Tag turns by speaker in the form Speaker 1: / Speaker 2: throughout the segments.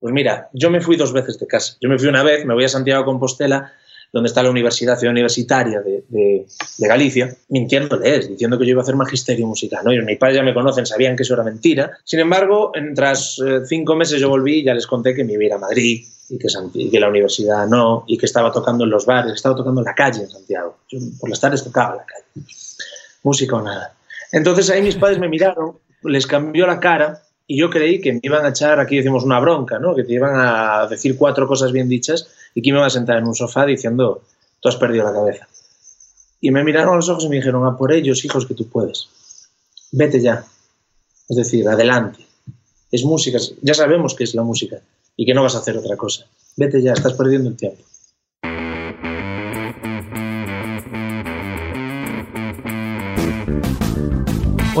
Speaker 1: Pues mira, yo me fui dos veces de casa. Yo me fui una vez, me voy a Santiago de Compostela, donde está la Universidad Ciudad Universitaria de, de, de, Galicia, mintiéndoles, diciendo que yo iba a hacer magisterio musical. ¿no? Y mis padres ya me conocen, sabían que eso era mentira. Sin embargo, tras eh, cinco meses yo volví y ya les conté que me iba a ir a Madrid y que, que, la universidad no, y que estaba tocando en los bares, estaba tocando en la calle en Santiago. Yo por las tardes tocaba en la calle. Música o nada. Entonces ahí mis padres me miraron, les cambió la cara y yo creí que me iban a echar, aquí decimos una bronca, ¿no? que te iban a decir cuatro cosas bien dichas y que me iban a sentar en un sofá diciendo, tú has perdido la cabeza. Y me miraron a los ojos y me dijeron, a por ellos, hijos, que tú puedes. Vete ya. Es decir, adelante. Es música, ya sabemos que es la música y que no vas a hacer otra cosa. Vete ya, estás perdiendo el tiempo.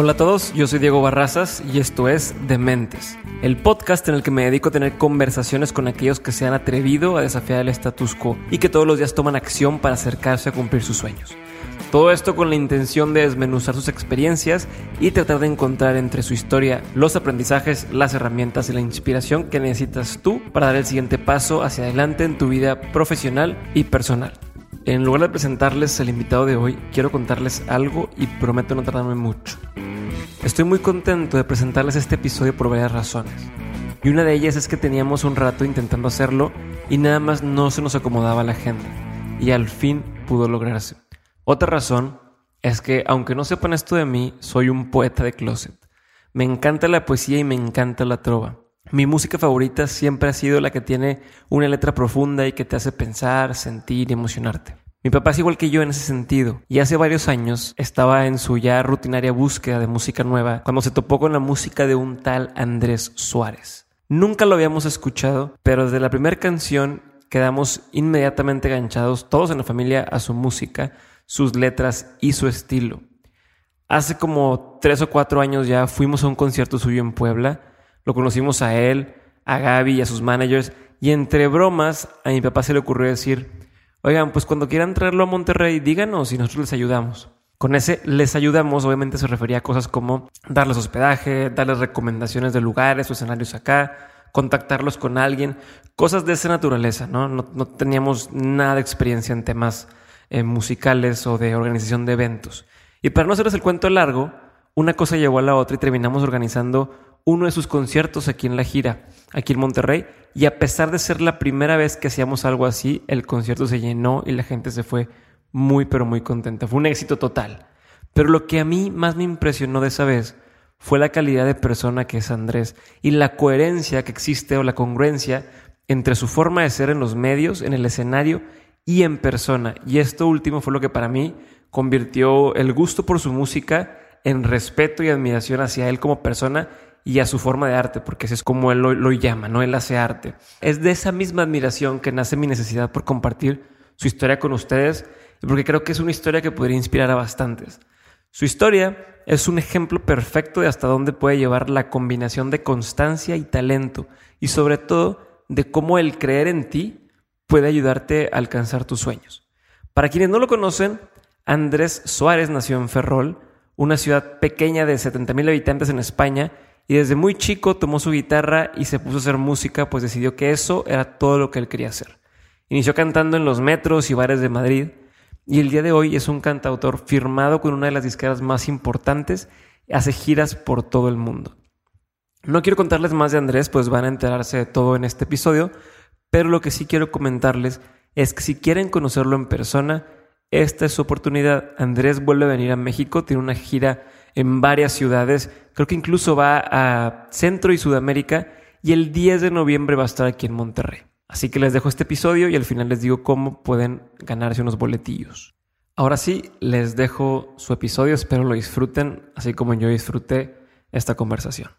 Speaker 2: Hola a todos, yo soy Diego Barrazas y esto es Dementes, el podcast en el que me dedico a tener conversaciones con aquellos que se han atrevido a desafiar el status quo y que todos los días toman acción para acercarse a cumplir sus sueños. Todo esto con la intención de desmenuzar sus experiencias y tratar de encontrar entre su historia los aprendizajes, las herramientas y la inspiración que necesitas tú para dar el siguiente paso hacia adelante en tu vida profesional y personal. En lugar de presentarles el invitado de hoy, quiero contarles algo y prometo no tardarme mucho. Estoy muy contento de presentarles este episodio por varias razones. Y una de ellas es que teníamos un rato intentando hacerlo y nada más no se nos acomodaba la agenda. Y al fin pudo lograrse. Otra razón es que, aunque no sepan esto de mí, soy un poeta de closet. Me encanta la poesía y me encanta la trova. Mi música favorita siempre ha sido la que tiene una letra profunda y que te hace pensar, sentir y emocionarte. Mi papá es igual que yo en ese sentido, y hace varios años estaba en su ya rutinaria búsqueda de música nueva cuando se topó con la música de un tal Andrés Suárez. Nunca lo habíamos escuchado, pero desde la primera canción quedamos inmediatamente enganchados todos en la familia a su música, sus letras y su estilo. Hace como tres o cuatro años ya fuimos a un concierto suyo en Puebla, lo conocimos a él, a Gaby y a sus managers, y entre bromas a mi papá se le ocurrió decir, Oigan, pues cuando quieran traerlo a Monterrey, díganos y nosotros les ayudamos. Con ese les ayudamos, obviamente se refería a cosas como darles hospedaje, darles recomendaciones de lugares o escenarios acá, contactarlos con alguien, cosas de esa naturaleza, ¿no? No, no teníamos nada de experiencia en temas eh, musicales o de organización de eventos. Y para no hacerles el cuento largo, una cosa llevó a la otra y terminamos organizando uno de sus conciertos aquí en la gira, aquí en Monterrey, y a pesar de ser la primera vez que hacíamos algo así, el concierto se llenó y la gente se fue muy pero muy contenta. Fue un éxito total. Pero lo que a mí más me impresionó de esa vez fue la calidad de persona que es Andrés y la coherencia que existe o la congruencia entre su forma de ser en los medios, en el escenario y en persona. Y esto último fue lo que para mí convirtió el gusto por su música en respeto y admiración hacia él como persona y a su forma de arte, porque ese es como él lo, llama, ¿no? Él hace arte. Es de esa misma admiración que nace mi necesidad por compartir su historia con ustedes, porque creo que es una historia que podría inspirar a bastantes. Su historia es un ejemplo perfecto de hasta dónde puede llevar la combinación de constancia y talento, y sobre todo de cómo el creer en ti puede ayudarte a alcanzar tus sueños. Para quienes no lo conocen, Andrés Suárez nació en Ferrol, una ciudad pequeña de 70.000 habitantes en España, y desde muy chico tomó su guitarra y se puso a hacer música, pues decidió que eso era todo lo que él quería hacer. Inició cantando en los metros y bares de Madrid y el día de hoy es un cantautor firmado con una de las disqueras más importantes y hace giras por todo el mundo. No quiero contarles más de Andrés, pues van a enterarse de todo en este episodio, pero lo que sí quiero comentarles es que si quieren conocerlo en persona, esta es su oportunidad. Andrés vuelve a venir a México, tiene una gira en varias ciudades. Creo que incluso va a Centro y Sudamérica y el 10 de noviembre va a estar aquí en Monterrey. Así que les dejo este episodio y al final les digo cómo pueden ganarse unos boletillos. Ahora sí, les dejo su episodio, espero lo disfruten, así como yo disfruté esta conversación.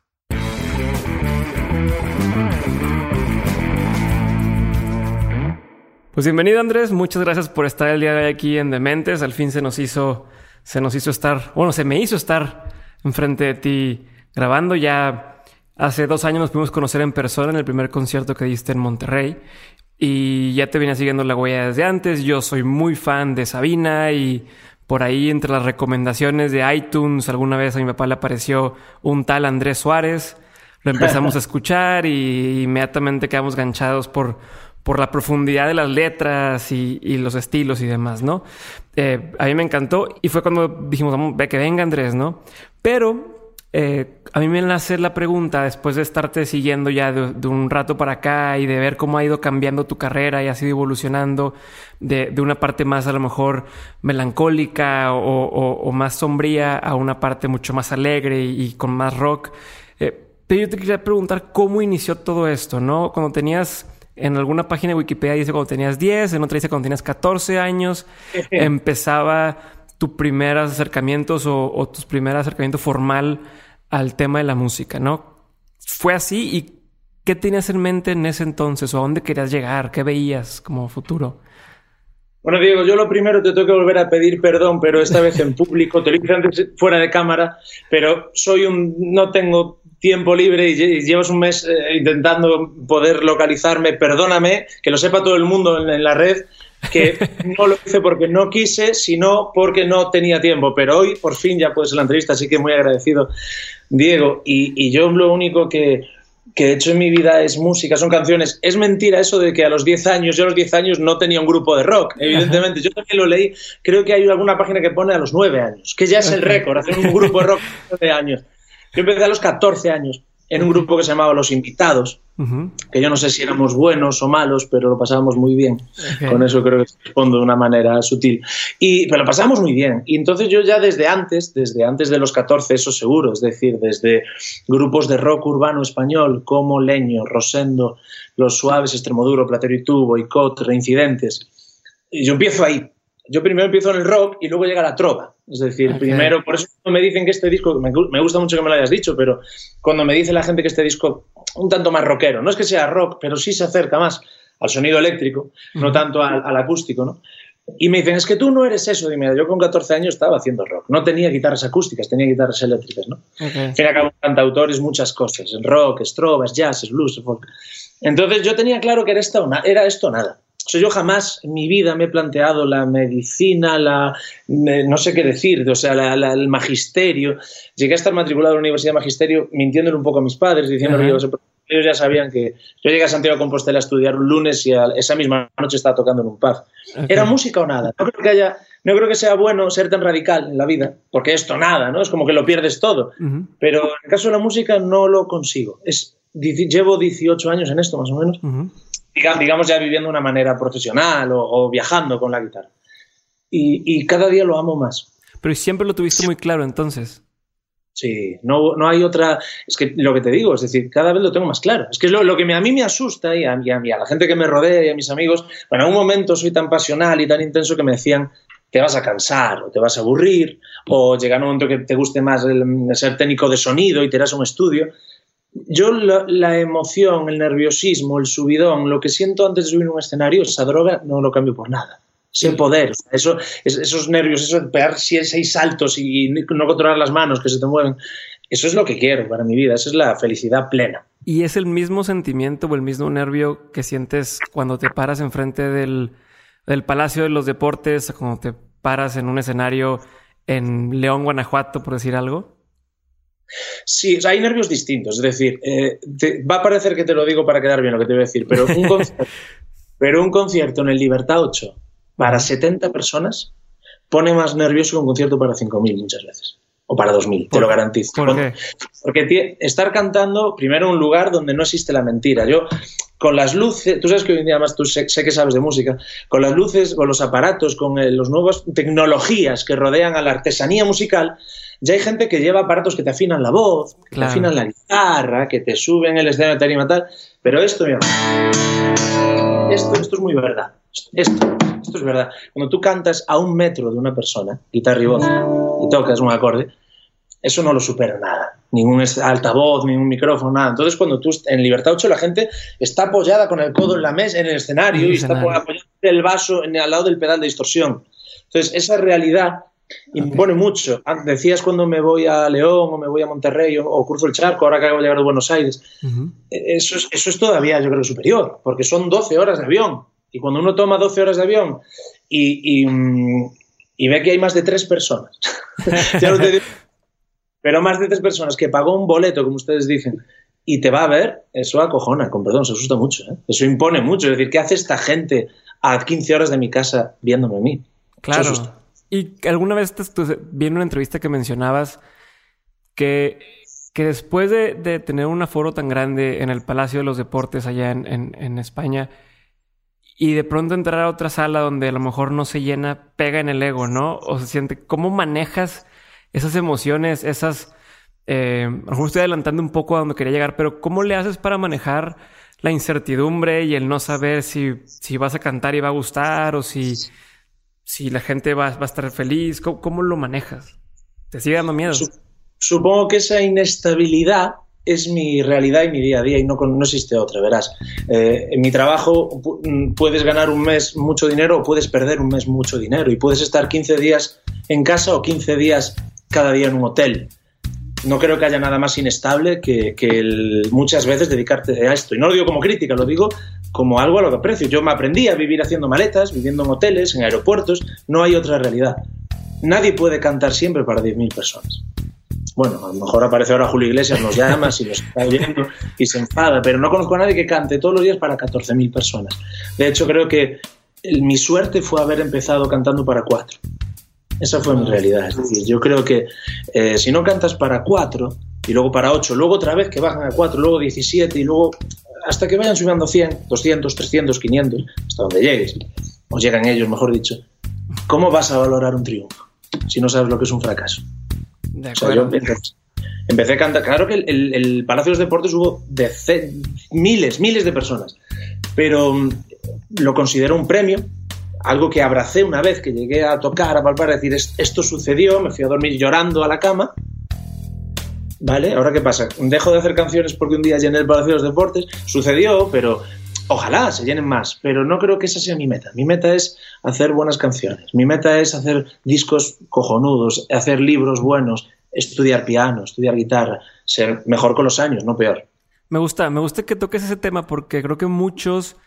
Speaker 2: Pues bienvenido Andrés, muchas gracias por estar el día de hoy aquí en Dementes. Al fin se nos hizo se nos hizo estar, bueno, se me hizo estar enfrente de ti grabando. Ya hace dos años nos pudimos conocer en persona en el primer concierto que diste en Monterrey. Y ya te venía siguiendo la huella desde antes. Yo soy muy fan de Sabina y por ahí entre las recomendaciones de iTunes alguna vez a mi papá le apareció un tal Andrés Suárez. lo empezamos a escuchar y inmediatamente quedamos ganchados por, por la profundidad de las letras y, los estilos y demás, ¿no? Eh, a mí me encantó y fue cuando dijimos, vamos, ve que venga Andrés, ¿no? Pero eh, a mí me nace la pregunta, después de estarte siguiendo ya de, un rato para acá y de ver cómo ha ido cambiando tu carrera y ha ido evolucionando de, una parte más a lo mejor melancólica o, más sombría a una parte mucho más alegre y, con más rock. Eh, pero yo te quería preguntar cómo inició todo esto, ¿no? Cuando tenías en alguna página de Wikipedia dice cuando tenías 10, en otra dice cuando tenías 14 años, empezaba tus primeros acercamientos o, o tus primer acercamiento formal al tema de la música, ¿no? ¿Fue así? ¿Y qué tenías en mente en ese entonces? ¿O a dónde querías llegar? ¿Qué veías como futuro?
Speaker 1: Bueno, Diego, yo lo primero te tengo que volver a pedir perdón, pero esta vez en público, te lo dije antes fuera de cámara, pero soy un, no tengo tiempo libre y llevas un mes eh, intentando poder localizarme, perdóname, que lo sepa todo el mundo en la red, que no lo hice porque no quise, sino porque no tenía tiempo. Pero hoy por fin ya puede ser la entrevista, así que muy agradecido, Diego. Y, yo lo único que, he hecho en mi vida es música, son canciones. Es mentira eso de que a los 10 años, yo a los 10 años no tenía un grupo de rock, evidentemente. Yo también lo leí, creo que hay alguna página que pone a los 9 años, que ya es el récord, hacer un grupo de rock a los 9 años. Yo empecé a los 14 años en un grupo que se llamaba Los Invitados, que yo no sé si éramos buenos o malos, pero lo pasábamos muy bien. Con eso creo que respondo de una manera sutil. Y, pero lo pasábamos muy bien. Y entonces yo ya desde antes, desde antes de los 14, eso seguro, es decir, desde grupos de rock urbano español como Leño, Rosendo, Los Suaves, Extremoduro, Platero y Tubo, Icot, Reincidentes. Y yo empiezo ahí. Yo primero empiezo en el rock y luego llega la trova. Es decir, primero, por eso me dicen que este disco, me, gusta mucho que me lo hayas dicho, pero cuando me dice la gente que este disco un tanto más rockero, no es que sea rock, pero sí se acerca más al sonido eléctrico, no tanto al, acústico, ¿no? Y me dicen, es que tú no eres eso. Dime, yo con 14 años estaba haciendo rock. No tenía guitarras acústicas, tenía guitarras eléctricas, ¿no? Al fin y al cabo, cantautores, muchas cosas. Rock, estrobas, jazz, blues, folk. Entonces yo tenía claro que era esto nada yo jamás en mi vida me he planteado la medicina, la no sé qué decir, o sea, el magisterio. Llegué a estar matriculado en la Universidad de Magisterio mintiéndole un poco a mis padres, diciendo que ellos ya sabían que yo llegué a Santiago de Compostela a estudiar un lunes y esa misma noche estaba tocando en un pub. ¿Era música o nada? No creo que haya no creo que sea bueno ser tan radical en la vida, porque esto nada, ¿no? Es como que lo pierdes todo. Pero en el caso de la música no lo consigo. Es, llevo 18 años en esto, más o menos digamos ya viviendo de una manera profesional o, viajando con la guitarra. Y, cada día lo amo más.
Speaker 2: Pero siempre lo tuviste muy claro entonces.
Speaker 1: Sí, no, no hay otra. Es que lo que te digo, es decir, cada vez lo tengo más claro. Es que es lo, que a mí me asusta y a, a, a, la gente que me rodea y a mis amigos. Bueno, en un momento soy tan pasional y tan intenso que me decían te vas a cansar o te vas a aburrir o llegar un momento que te guste más el, ser técnico de sonido y te irás a un estudio yo la, emoción, el nerviosismo, el subidón, lo que siento antes de subir a un escenario, esa droga no lo cambio por nada. Ese poder, eso, esos nervios, eso de pegar seis saltos y no controlar las manos que se te mueven, eso es lo que quiero para mi vida, esa es la felicidad plena.
Speaker 2: ¿Y es el mismo sentimiento o el mismo nervio que sientes cuando te paras enfrente del, del Palacio de los Deportes, cuando te paras en un escenario en León, Guanajuato, por decir algo?
Speaker 1: Sí, hay nervios distintos. Es decir, eh, va a parecer que te lo digo para quedar bien lo que te voy a decir, pero un concierto, pero un concierto en el Libertad 8 para 70 personas pone más nervioso que un concierto para 5.000 muchas veces. O para 2.000, te lo garantizo.
Speaker 2: ¿Por qué?
Speaker 1: Porque estar cantando, primero, en un lugar donde no existe la mentira. Yo, con las luces, tú sabes que hoy en día, además, tú sé, que sabes de música, con las luces, con los aparatos, con eh, las nuevas tecnologías que rodean a la artesanía musical, ya hay gente que lleva aparatos que te afinan la voz, que te afinan la guitarra, que te suben el escenario de tarima tal. Pero esto, mira, esto, esto es muy verdad. Esto, esto es verdad. Cuando tú cantas a un metro de una persona, guitarra y voz, y tocas un acorde, eso no lo supera nada. Ningún altavoz, ningún micrófono, nada. Entonces, cuando tú en Libertad 8, la gente está apoyada con el codo en la mesa, en el escenario, y está apoyando el vaso en, al lado del pedal de distorsión. Entonces, esa realidad impone mucho. Ah, decías cuando me voy a León o me voy a Monterrey o, cruzo el charco, ahora que acabo de llegar a Buenos Aires. E, eso, es, eso es todavía, yo creo, superior, porque son 12 horas de avión. Y cuando uno toma 12 horas de avión y, y, ve que hay más de tres personas, pero más de tres personas que pagó un boleto, como ustedes dicen, y te va a ver, eso acojona, con perdón, se asusta mucho. ¿eh? Eso impone mucho. Es decir, ¿qué hace esta gente a 15 horas de mi casa viéndome a mí?
Speaker 2: Claro. Y alguna vez te, vi en una entrevista que mencionabas que, que después de, tener un aforo tan grande en el Palacio de los Deportes allá en, en España, y de pronto entrar a otra sala donde a lo mejor no se llena, pega en el ego, ¿no? O se siente, ¿cómo manejas esas emociones, esas... Eh, a lo mejor estoy adelantando un poco a donde quería llegar, pero ¿cómo le haces para manejar la incertidumbre y el no saber si, si vas a cantar y va a gustar o si, si la gente va, a estar feliz? ¿Cómo, lo manejas? ¿Te sigue dando miedo?
Speaker 1: Supongo que esa inestabilidad es mi realidad y mi día a día y no, no existe otra, verás. Eh, en mi trabajo mm, puedes ganar un mes mucho dinero o puedes perder un mes mucho dinero y puedes estar 15 días en casa o 15 días cada día en un hotel. No creo que haya nada más inestable que, muchas veces dedicarte a esto. Y no lo digo como crítica, lo digo como algo a lo que aprecio. Yo me aprendí a vivir haciendo maletas, viviendo en hoteles, en aeropuertos. No hay otra realidad. Nadie puede cantar siempre para 10.000 personas bueno, a lo mejor aparece ahora Julio Iglesias, nos llama, y nos está oyendo y se enfada, pero no conozco a nadie que cante todos los días para 14.000 personas. De hecho, creo que mi suerte fue haber empezado cantando para cuatro. Esa fue mi realidad. Es decir, yo creo que eh, si no cantas para cuatro y luego para ocho, luego otra vez que bajan a cuatro, luego 17 y luego hasta que vayan subiendo 100, 200, 300, 500, hasta donde llegues, o llegan ellos, mejor dicho, ¿cómo vas a valorar un triunfo si no sabes lo que es un fracaso? empecé, a cantar. Claro que el, el, Palacio de los Deportes hubo de miles, miles de personas, pero mm, lo considero un premio, algo que abracé una vez que llegué a tocar, a palpar, a decir, esto sucedió, me fui a dormir llorando a la cama. ¿Vale? Ahora qué pasa? Dejo de hacer canciones porque un día llené el Palacio de los Deportes. Sucedió, pero ojalá se llenen más, pero no creo que esa sea mi meta. Mi meta es hacer buenas canciones, mi meta es hacer discos cojonudos, hacer libros buenos, estudiar piano, estudiar guitarra, ser mejor con los años, no peor.
Speaker 2: Me gusta, me gusta que toques ese tema porque creo que muchos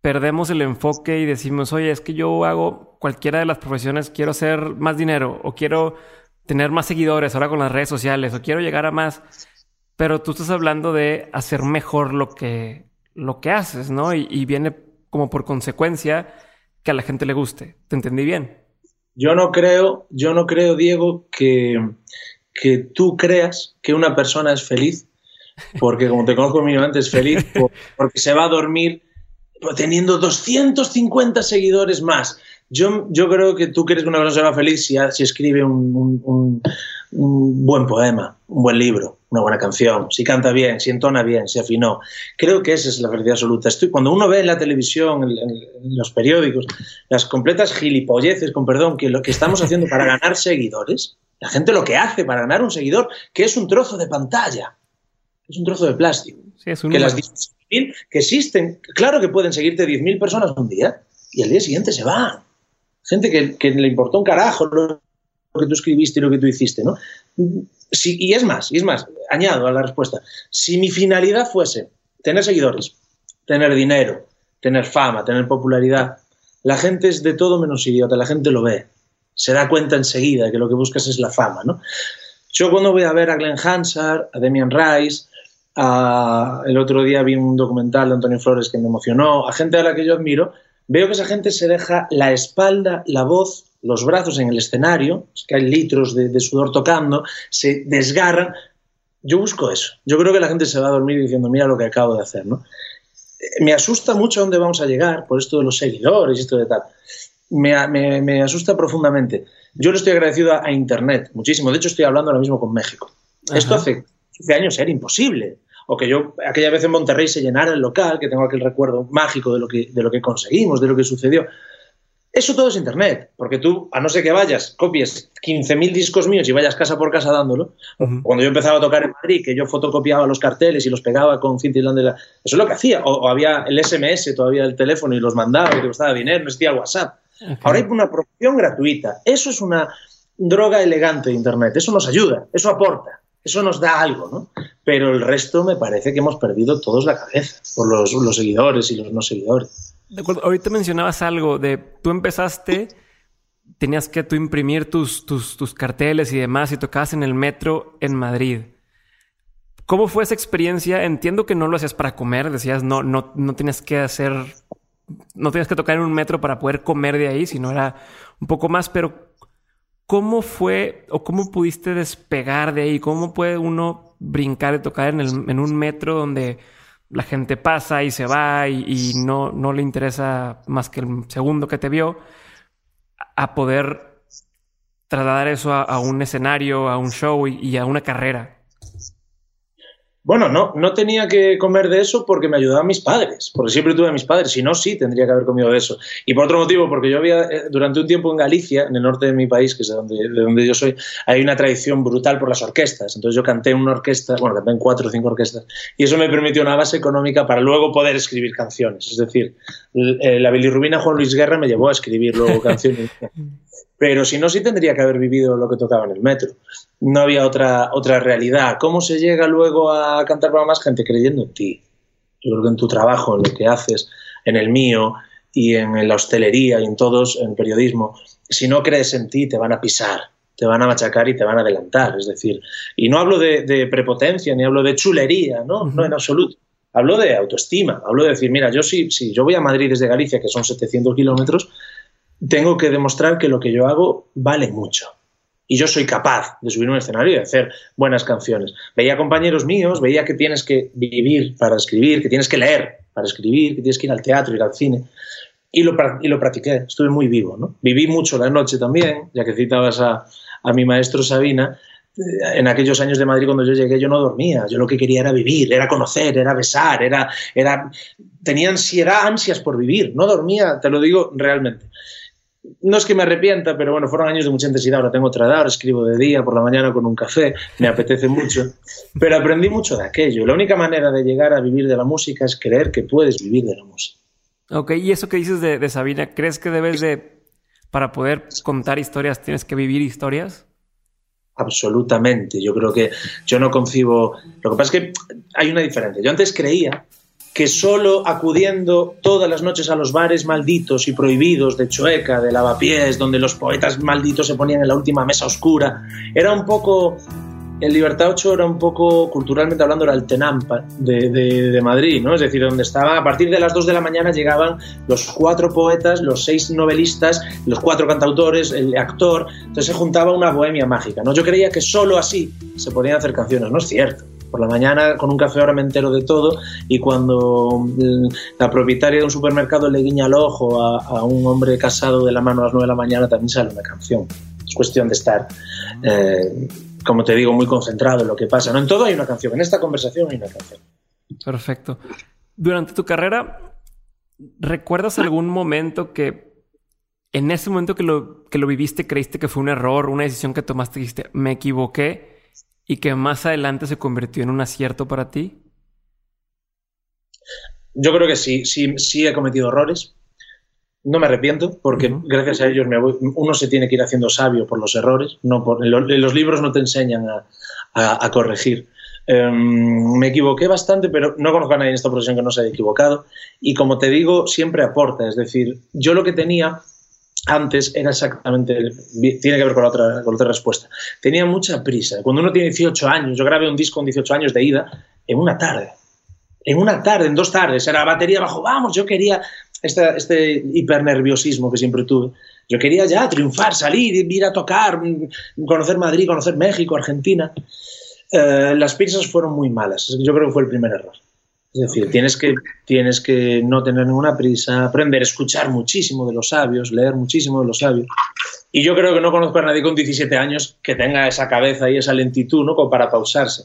Speaker 2: perdemos el enfoque y decimos, oye, es que yo hago cualquiera de las profesiones, quiero hacer más dinero o quiero tener más seguidores ahora con las redes sociales o quiero llegar a más. Pero tú estás hablando de hacer mejor lo que, lo que haces, ¿no? Y, viene como por consecuencia que a la gente le guste. ¿Te entendí bien?
Speaker 1: Yo no creo, yo no creo, Diego, que, que tú creas que una persona es feliz, porque como te conozco mínimamente es feliz, porque se va a dormir teniendo 250 seguidores más. Yo, yo creo que tú crees que una persona será feliz si, si escribe un, buen poema, un buen libro, una buena canción, si canta bien, si entona bien, si afinó. Creo que esa es la felicidad absoluta. Estoy, cuando uno ve en la televisión, en, los periódicos, las completas gilipolleces, con perdón, que lo que estamos haciendo para ganar seguidores, la gente lo que hace para ganar un seguidor, que es un trozo de pantalla, es un trozo de plástico. que las que existen, claro que pueden seguirte 10.000 personas un día y al día siguiente se van gente que, le importó un carajo lo, que tú escribiste y lo que tú hiciste, ¿no? y es más, es más, añado a la respuesta, si mi finalidad fuese tener seguidores, tener dinero, tener fama, tener popularidad, la gente es de todo menos idiota, la gente lo ve, se da cuenta enseguida que lo que buscas es la fama, ¿no? Yo cuando voy a ver a Glenn Hansard, a Demian Rice, el otro día vi un documental de Antonio Flores que me emocionó, a gente a la que yo admiro, Veo que esa gente se deja la espalda, la voz, los brazos en el escenario, es que hay litros de, sudor tocando, se desgarran. Yo busco eso. Yo creo que la gente se va a dormir diciendo, mira lo que acabo de hacer, ¿no? Eh, me asusta mucho a dónde vamos a llegar por esto de los seguidores y esto de tal. Me, asusta profundamente. Yo le estoy agradecido a, Internet muchísimo. De hecho, estoy hablando ahora mismo con México. Esto hace 15 años era imposible o que yo aquella vez en Monterrey se llenara el local, que tengo aquel recuerdo mágico de lo que, de lo que conseguimos, de lo que sucedió. Eso todo es Internet, porque tú, a no ser que vayas, copies 15.000 discos míos y vayas casa por casa dándolo, cuando yo empezaba a tocar en Madrid, que yo fotocopiaba los carteles y los pegaba con cinta islandesa, eso es lo que hacía, o, había el SMS todavía del teléfono y los mandaba y te costaba dinero, no existía WhatsApp. Ahora hay una producción gratuita, eso es una droga elegante de Internet, eso nos ayuda, eso aporta, eso nos da algo, ¿no? pero el resto me parece que hemos perdido todos la cabeza por los, seguidores y los no seguidores.
Speaker 2: De acuerdo. Ahorita mencionabas algo de tú empezaste, tenías que tú imprimir tus, tus, tus carteles y demás y tocabas en el metro en Madrid. ¿Cómo fue esa experiencia? Entiendo que no lo hacías para comer, decías no, no, no tienes que hacer, no tienes que tocar en un metro para poder comer de ahí, sino era un poco más, pero ¿cómo fue o cómo pudiste despegar de ahí? ¿Cómo puede uno brincar y tocar en, el, en un metro donde la gente pasa y se va y, no, no le interesa más que el segundo que te vio, a poder trasladar eso a, un escenario, a un show y a una carrera?
Speaker 1: Bueno, no, no tenía que comer de eso porque me ayudaban mis padres, porque siempre tuve a mis padres, si no, sí tendría que haber comido de eso. Y por otro motivo, porque yo había, eh, durante un tiempo en Galicia, en el norte de mi país, que es de donde, de donde yo soy, hay una tradición brutal por las orquestas. Entonces yo canté en una orquesta, bueno, canté en cuatro o cinco orquestas, y eso me permitió una base económica para luego poder escribir canciones. Es decir, eh, la bilirrubina Juan Luis Guerra me llevó a escribir luego canciones. Pero si no, sí tendría que haber vivido lo que tocaba en el metro. No había otra, otra realidad. ¿Cómo se llega luego a cantar para más gente? Creyendo en ti. Yo creo que en tu trabajo, en lo que haces, en el mío y en la hostelería y en todos, en periodismo, si no crees en ti, te van a pisar, te van a machacar y te van a adelantar. Es decir, y no hablo de, prepotencia ni hablo de chulería, ¿no? No en absoluto. Hablo de autoestima, hablo de decir, mira, yo sí, sí, yo voy a Madrid desde Galicia, que son 700 kilómetros, tengo que demostrar que lo que yo hago vale mucho. Y yo soy capaz de subir un escenario y de hacer buenas canciones. Veía compañeros míos, veía que tienes que vivir para escribir, que tienes que leer para escribir, que tienes que ir al teatro, ir al cine. Y lo, y lo practiqué, estuve muy vivo. ¿no? Viví mucho la noche también, ya que citabas a, a mi maestro Sabina. Eh, en aquellos años de Madrid cuando yo llegué yo no dormía, yo lo que quería era vivir, era conocer, era besar, era, era tenía ansiedad, ansias por vivir, no dormía, te lo digo realmente no es que me arrepienta, pero bueno, fueron años de mucha intensidad. Ahora tengo otra edad, ahora escribo de día, por la mañana con un café, me apetece mucho. Pero aprendí mucho de aquello. La única manera de llegar a vivir de la música es creer que puedes vivir de la música.
Speaker 2: Ok, y eso que dices de, Sabina, ¿crees que debes de, para poder contar historias, tienes que vivir historias?
Speaker 1: Absolutamente. Yo creo que yo no concibo. Lo que pasa es que hay una diferencia. Yo antes creía que solo acudiendo todas las noches a los bares malditos y prohibidos de Choeca, de Lavapiés, donde los poetas malditos se ponían en la última mesa oscura, era un poco el Libertad 8 era un poco, culturalmente hablando, era el Tenampa de, de, Madrid, ¿no? Es decir, donde estaba, a partir de las 2 de la mañana llegaban los cuatro poetas, los seis novelistas, los cuatro cantautores, el actor, entonces se juntaba una bohemia mágica, ¿no? Yo creía que solo así se podían hacer canciones, no es cierto por la mañana con un café ahora me entero de todo y cuando mm, la propietaria de un supermercado le guiña el ojo a, un hombre casado de la mano a las 9 de la mañana también sale una canción. Es cuestión de estar, eh, como te digo, muy concentrado en lo que pasa. No en todo hay una canción, en esta conversación hay una canción.
Speaker 2: Perfecto. Durante tu carrera, ¿recuerdas algún momento que en ese momento que lo, que lo viviste creíste que fue un error, una decisión que tomaste dijiste, me equivoqué? Y que más adelante se convirtió en un acierto para ti?
Speaker 1: Yo creo que sí, sí, sí he cometido errores. No me arrepiento porque gracias a ellos me uno se tiene que ir haciendo sabio por los errores. No por, los libros no te enseñan a, corregir. Em, me equivoqué bastante, pero no conozco a nadie en esta profesión que no se haya equivocado. Y como te digo, siempre aporta. Es decir, yo lo que tenía antes era exactamente, tiene que ver con la, otra, con otra respuesta. Tenía mucha prisa. Cuando uno tiene 18 años, yo grabé un disco con 18 años de ida en una tarde. En una tarde, en dos tardes. Era batería bajo, vamos, yo quería este, este hipernerviosismo que siempre tuve. Yo quería ya triunfar, salir, ir a tocar, conocer Madrid, conocer México, Argentina. Eh, las prisas fueron muy malas. Yo creo que fue el primer error. Es decir, tienes, que, tienes que no tener ninguna prisa, aprender, escuchar muchísimo de los sabios, leer muchísimo de los sabios. Y yo creo que no conozco a nadie con 17 años que tenga esa cabeza y esa lentitud ¿no? como para pausarse.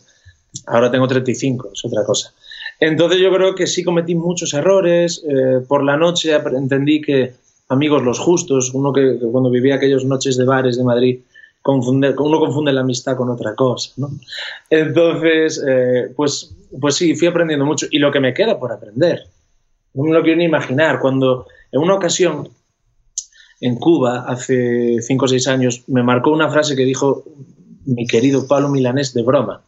Speaker 1: Ahora tengo 35, es otra cosa. Entonces yo creo que sí cometí muchos errores. Eh, por la noche entendí que amigos los justos, uno que, que cuando vivía aquellas noches de bares de Madrid, confunde, uno confunde la amistad con otra cosa, ¿no? Entonces, eh, pues, pues sí, fui aprendiendo mucho y lo que me queda por aprender, no me lo quiero ni imaginar, cuando en una ocasión en Cuba, hace cinco o seis años, me marcó una frase que dijo mi querido Pablo Milanés de broma.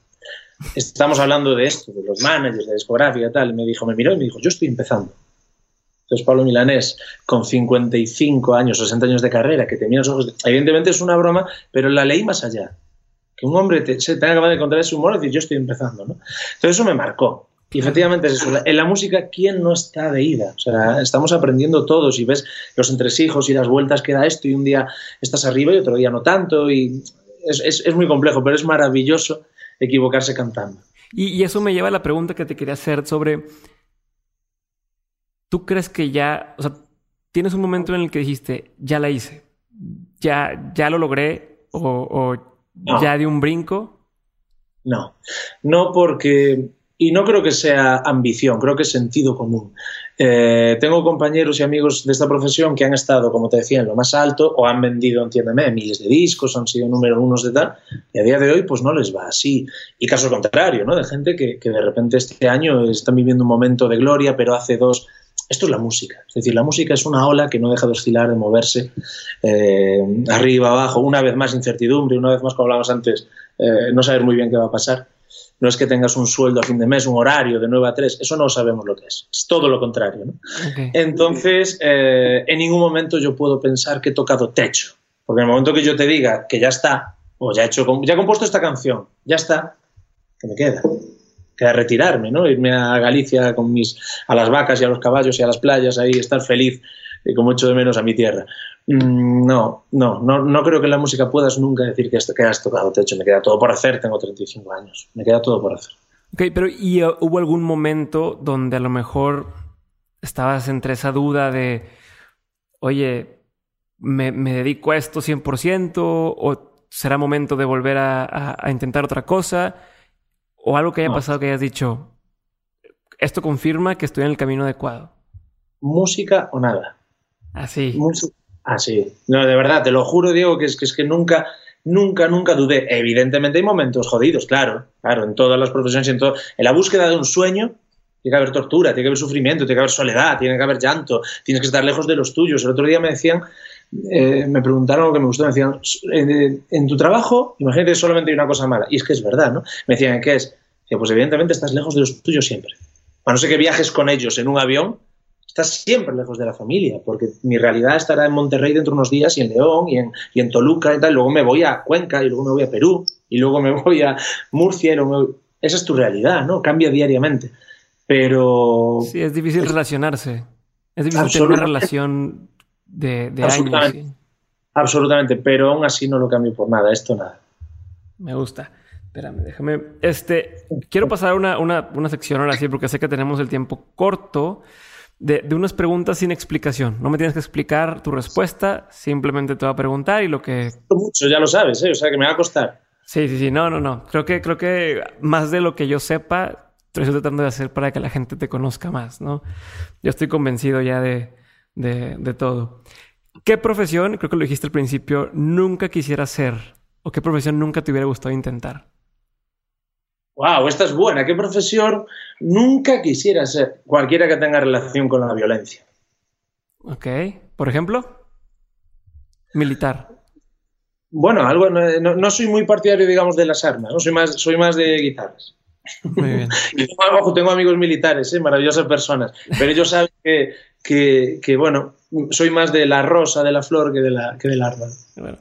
Speaker 1: Estamos hablando de esto, de los managers, de discográfica y tal, y me dijo, me miró y me dijo, yo estoy empezando. Entonces, Pablo Milanés, con 55 años, 60 años de carrera, que tenía los ojos. Evidentemente es una broma, pero la leí más allá. Que un hombre te, se tenga que encontrar ese humor y decir, yo estoy empezando, ¿no? Entonces eso me marcó. Y efectivamente es eso. En la música, ¿quién no está de ida? O sea, estamos aprendiendo todos y ves los entresijos y las vueltas que da esto y un día estás arriba y otro día no tanto y es, es, es muy complejo, pero es maravilloso equivocarse cantando.
Speaker 2: Y, y, eso me lleva a la pregunta que te quería hacer sobre, ¿tú crees que ya, o sea, tienes un momento en el que dijiste, ya la hice, ya, ya lo logré o, o
Speaker 1: No.
Speaker 2: ya di un brinco?
Speaker 1: No, no porque, y no creo que sea ambición, creo que es sentido común. Eh, tengo compañeros y amigos de esta profesión que han estado, como te decía, en lo más alto o han vendido, entiéndeme, miles de discos, han sido número unos de tal, y a día de hoy pues no les va así. Y caso contrario, ¿no? De gente que, que de repente este año están viviendo un momento de gloria, pero hace dos... Esto es la música, es decir, la música es una ola que no deja de oscilar, de moverse eh, arriba, abajo, una vez más incertidumbre, una vez más, como hablábamos antes, eh, no saber muy bien qué va a pasar. No es que tengas un sueldo a fin de mes, un horario de 9 a 3, eso no sabemos lo que es. Es todo lo contrario. ¿no?
Speaker 2: Okay.
Speaker 1: Entonces, eh, en ningún momento yo puedo pensar que he tocado techo. Porque en el momento que yo te diga que ya está, o ya he, hecho, ya he compuesto esta canción, ya está, ¿qué me queda? Queda retirarme, ¿no? Irme a Galicia con mis, a las vacas y a los caballos y a las playas, ahí estar feliz, y como echo de menos a mi tierra. Mm, no, no, no, no creo que en la música puedas nunca decir que, que has tocado techo. Me queda todo por hacer, tengo 35 años. Me queda todo por hacer.
Speaker 2: Ok, pero ¿y uh, hubo algún momento donde a lo mejor estabas entre esa duda de, oye, ¿me, me dedico a esto 100% o será momento de volver a, a, a intentar otra cosa? ¿O algo que haya
Speaker 1: No.
Speaker 2: pasado que hayas dicho, esto confirma que estoy en el camino adecuado?
Speaker 1: Música o nada.
Speaker 2: Así.
Speaker 1: Música. Ah, sí. No, de verdad, te lo juro, Diego, que es que, es que nunca, nunca, nunca dudé. Evidentemente hay momentos jodidos, claro, claro, en todas las profesiones, y en, todo, en la búsqueda de un sueño tiene que haber tortura, tiene que haber sufrimiento, tiene que haber soledad, tiene que haber llanto, tienes que estar lejos de los tuyos. El otro día me decían, eh, me preguntaron algo que me gustó, me decían, en, en, tu trabajo, imagínate solamente hay una cosa mala, y es que es verdad, ¿no? Me decían, ¿qué es? Decía, pues evidentemente estás lejos de los tuyos siempre. A no ser que viajes con ellos en un avión, estás siempre lejos de la familia, porque mi realidad estará en Monterrey dentro de unos días y en León y en, y en Toluca y tal, luego me voy a Cuenca y luego me voy a Perú y luego me voy a Murcia y luego me voy... Esa es tu realidad, ¿no? Cambia diariamente. Pero...
Speaker 2: Sí, es difícil relacionarse. Es difícil tener una relación de, de
Speaker 1: absolutamente,
Speaker 2: años. ¿sí?
Speaker 1: Absolutamente, pero aún así no lo cambio por nada, esto nada.
Speaker 2: Me gusta. Espérame, déjame. Este, quiero pasar una, una, una sección ahora sí, porque sé que tenemos el tiempo corto de, de, unas preguntas sin explicación. No me tienes que explicar tu respuesta, simplemente te voy a preguntar y lo que.
Speaker 1: Mucho, ya lo sabes, ¿eh? o sea que me va a costar.
Speaker 2: Sí, sí, sí. No, no, no. Creo que, creo que más de lo que yo sepa, estoy tratando de hacer para que la gente te conozca más, ¿no? Yo estoy convencido ya de, de, de todo. ¿Qué profesión, creo que lo dijiste al principio, nunca quisiera hacer? ¿O qué profesión nunca te hubiera gustado intentar?
Speaker 1: Wow, esta es buena. ¿Qué profesión nunca quisiera ser? Cualquiera que tenga relación con la violencia.
Speaker 2: Ok. Por ejemplo, militar.
Speaker 1: Bueno, algo no, no, soy muy partidario, digamos, de las armas. No soy más, soy más de guitarras.
Speaker 2: Muy bien.
Speaker 1: y tengo, tengo amigos militares, ¿eh? maravillosas personas. Pero ellos saben que, que, que, bueno, soy más de la rosa, de la flor, que, de la, que del árbol.
Speaker 2: Bueno.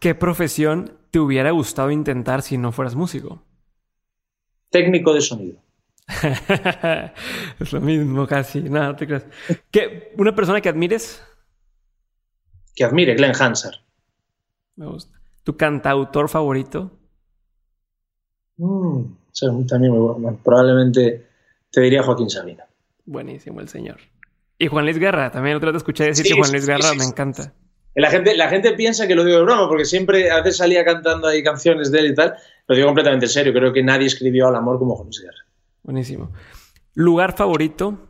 Speaker 2: ¿Qué profesión te hubiera gustado intentar si no fueras músico?
Speaker 1: técnico de sonido.
Speaker 2: es lo mismo casi, nada, te creas. ¿Qué, ¿Una persona que admires?
Speaker 1: Que admire, Glenn Hansard.
Speaker 2: Me gusta. ¿Tu cantautor favorito?
Speaker 1: Mm, también muy bueno. Probablemente te diría Joaquín Sabina.
Speaker 2: Buenísimo el señor. Y Juan Luis Guerra, también otra vez te escuché decir sí, que Juan Luis Guerra sí, sí, me encanta.
Speaker 1: La gente, la gente piensa que lo digo de broma, porque siempre a veces salía cantando ahí canciones de él y tal. Lo digo completamente en serio. Creo que nadie escribió al amor como Juan Luis Guerra.
Speaker 2: Buenísimo. ¿Lugar favorito?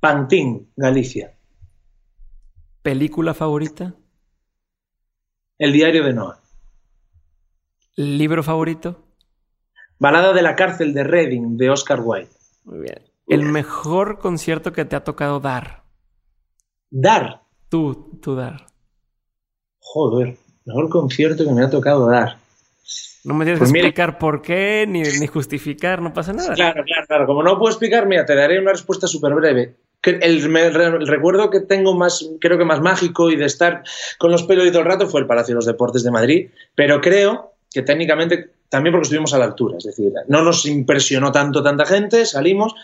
Speaker 1: Pantín, Galicia.
Speaker 2: ¿Película favorita?
Speaker 1: El diario de Noah.
Speaker 2: ¿Libro favorito?
Speaker 1: Balada de la cárcel de Reading, de Oscar Wilde.
Speaker 2: Muy bien. ¿El mejor concierto que te ha tocado dar?
Speaker 1: Dar.
Speaker 2: Tú, tú dar.
Speaker 1: Joder, mejor concierto que me ha tocado dar.
Speaker 2: No me tienes pues que explicar mira, por qué, ni, ni, justificar, no pasa nada.
Speaker 1: Claro, claro, claro. Como no puedo explicar, mira, te daré una respuesta súper breve. el, recuerdo que tengo más, creo que más mágico y de estar con los pelos y todo el rato fue el Palacio de los Deportes de Madrid, pero creo que técnicamente también porque estuvimos a la altura, es decir, no nos impresionó tanto tanta gente, salimos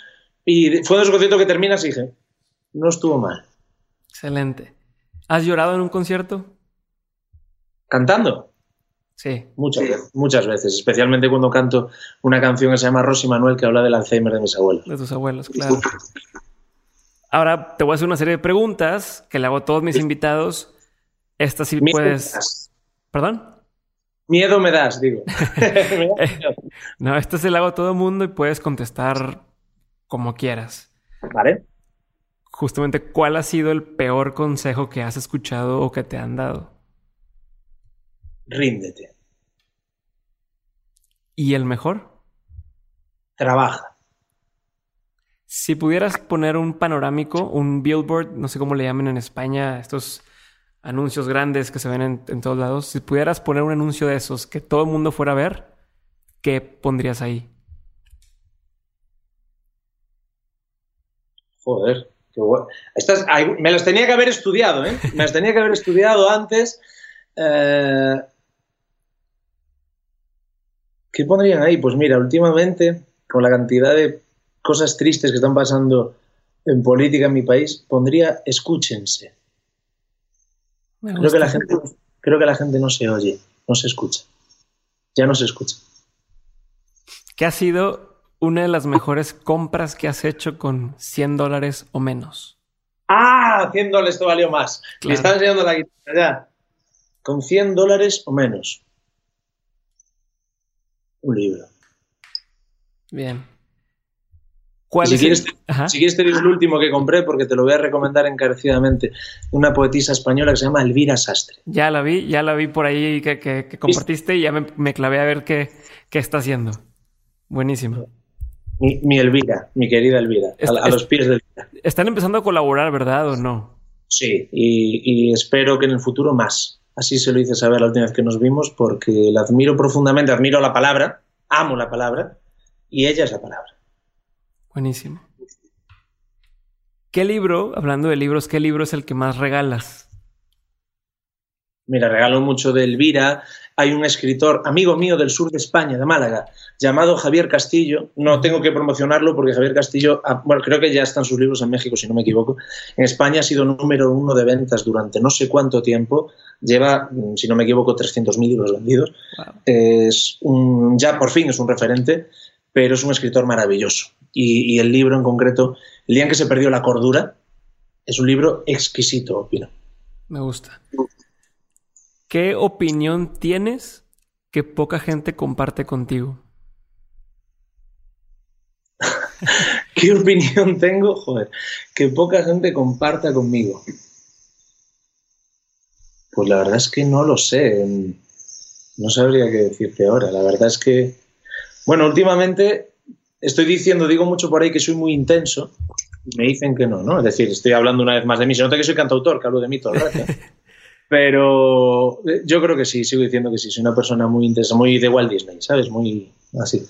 Speaker 1: y fue de esos conciertos que terminas y dije, no estuvo mal.
Speaker 2: Excelente. ¿Has llorado en un concierto?
Speaker 1: ¿Cantando?
Speaker 2: Sí.
Speaker 1: Muchas, Veces, muchas veces, especialmente cuando canto una canción que se llama Rosy Manuel que habla del Alzheimer de mis abuelos.
Speaker 2: De tus abuelos, claro. Ahora te voy a hacer una serie de preguntas que le hago a todos mis invitados. Esta sí puedes. ¿Perdón?
Speaker 1: Miedo me das, digo.
Speaker 2: no, esta se la hago a todo el mundo y puedes contestar como quieras.
Speaker 1: Vale.
Speaker 2: Justamente, ¿cuál ha sido el peor consejo que has escuchado o que te han dado?
Speaker 1: Ríndete.
Speaker 2: ¿Y el mejor?
Speaker 1: Trabaja.
Speaker 2: Si pudieras poner un panorámico, un billboard, no sé cómo le llaman en España, estos anuncios grandes que se ven en, todos lados, si pudieras poner un anuncio de esos que todo el mundo fuera a ver, ¿qué pondrías ahí?
Speaker 1: Joder, qué bueno. Estas, me las tenía que haber estudiado, ¿eh? Me las tenía que haber estudiado antes. Eh, ¿Qué pondrían ahí? Pues mira, últimamente, con la cantidad de cosas tristes que están pasando en política en mi país, pondría escúchense. Creo que, la gente, creo que la gente no se oye, no se escucha. Ya no se escucha.
Speaker 2: ¿Qué ha sido una de las mejores compras que has hecho con 100 dólares o menos?
Speaker 1: Ah, 100 dólares te valió más. Me estás enseñando la guitarra ya. Con 100 dólares o menos. Un libro.
Speaker 2: Bien
Speaker 1: si, quieres, si quieres te digo el último que compré porque te lo voy a recomendar encarecidamente. Una poetisa española que se llama Elvira Sastre.
Speaker 2: Ya la vi, ya la vi por ahí que, compartiste y ya me, clavé a ver qué, está haciendo. Buenísimo.
Speaker 1: Mi, Elvira, mi querida Elvira, a, los pies de Elvira.
Speaker 2: Están empezando a colaborar, ¿verdad o no?
Speaker 1: Sí, y, y espero que en el futuro más. Así se lo hice saber la última vez que nos vimos porque la admiro profundamente, admiro la palabra, amo la palabra y ella es la palabra.
Speaker 2: Buenísimo. ¿Qué libro, hablando de libros, qué libro es el que más regalas?
Speaker 1: Mira, regalo mucho de Elvira. Hay un escritor, amigo mío del sur de España, de Málaga, llamado Javier Castillo. No tengo que promocionarlo porque Javier Castillo, ah, bueno, creo que ya están sus libros en México, si no me equivoco. En España ha sido número uno de ventas durante no sé cuánto tiempo. Lleva, mm, si no me equivoco, 300.000 libros vendidos. Es un, ya por fin es un referente, pero es un escritor maravilloso y, el libro en concreto, El día en que se perdió la cordura, es un libro exquisito, opino.
Speaker 2: Me gusta. ¿Qué opinión tienes que poca gente comparte contigo?
Speaker 1: ¿Qué opinión tengo? Joder, que poca gente comparta conmigo. Pues la verdad es que no lo sé. No sabría qué decirte ahora. La verdad es que, bueno, últimamente estoy diciendo, digo mucho por ahí que soy muy intenso, me dicen que no, ¿no? Es decir, estoy hablando una vez más de mí. Se nota que soy cantautor, que hablo de mí todo el rato. Pero eh, yo creo que sí, sigo diciendo que sí. Soy una persona muy intensa, muy de Walt Disney, ¿sabes? Muy así.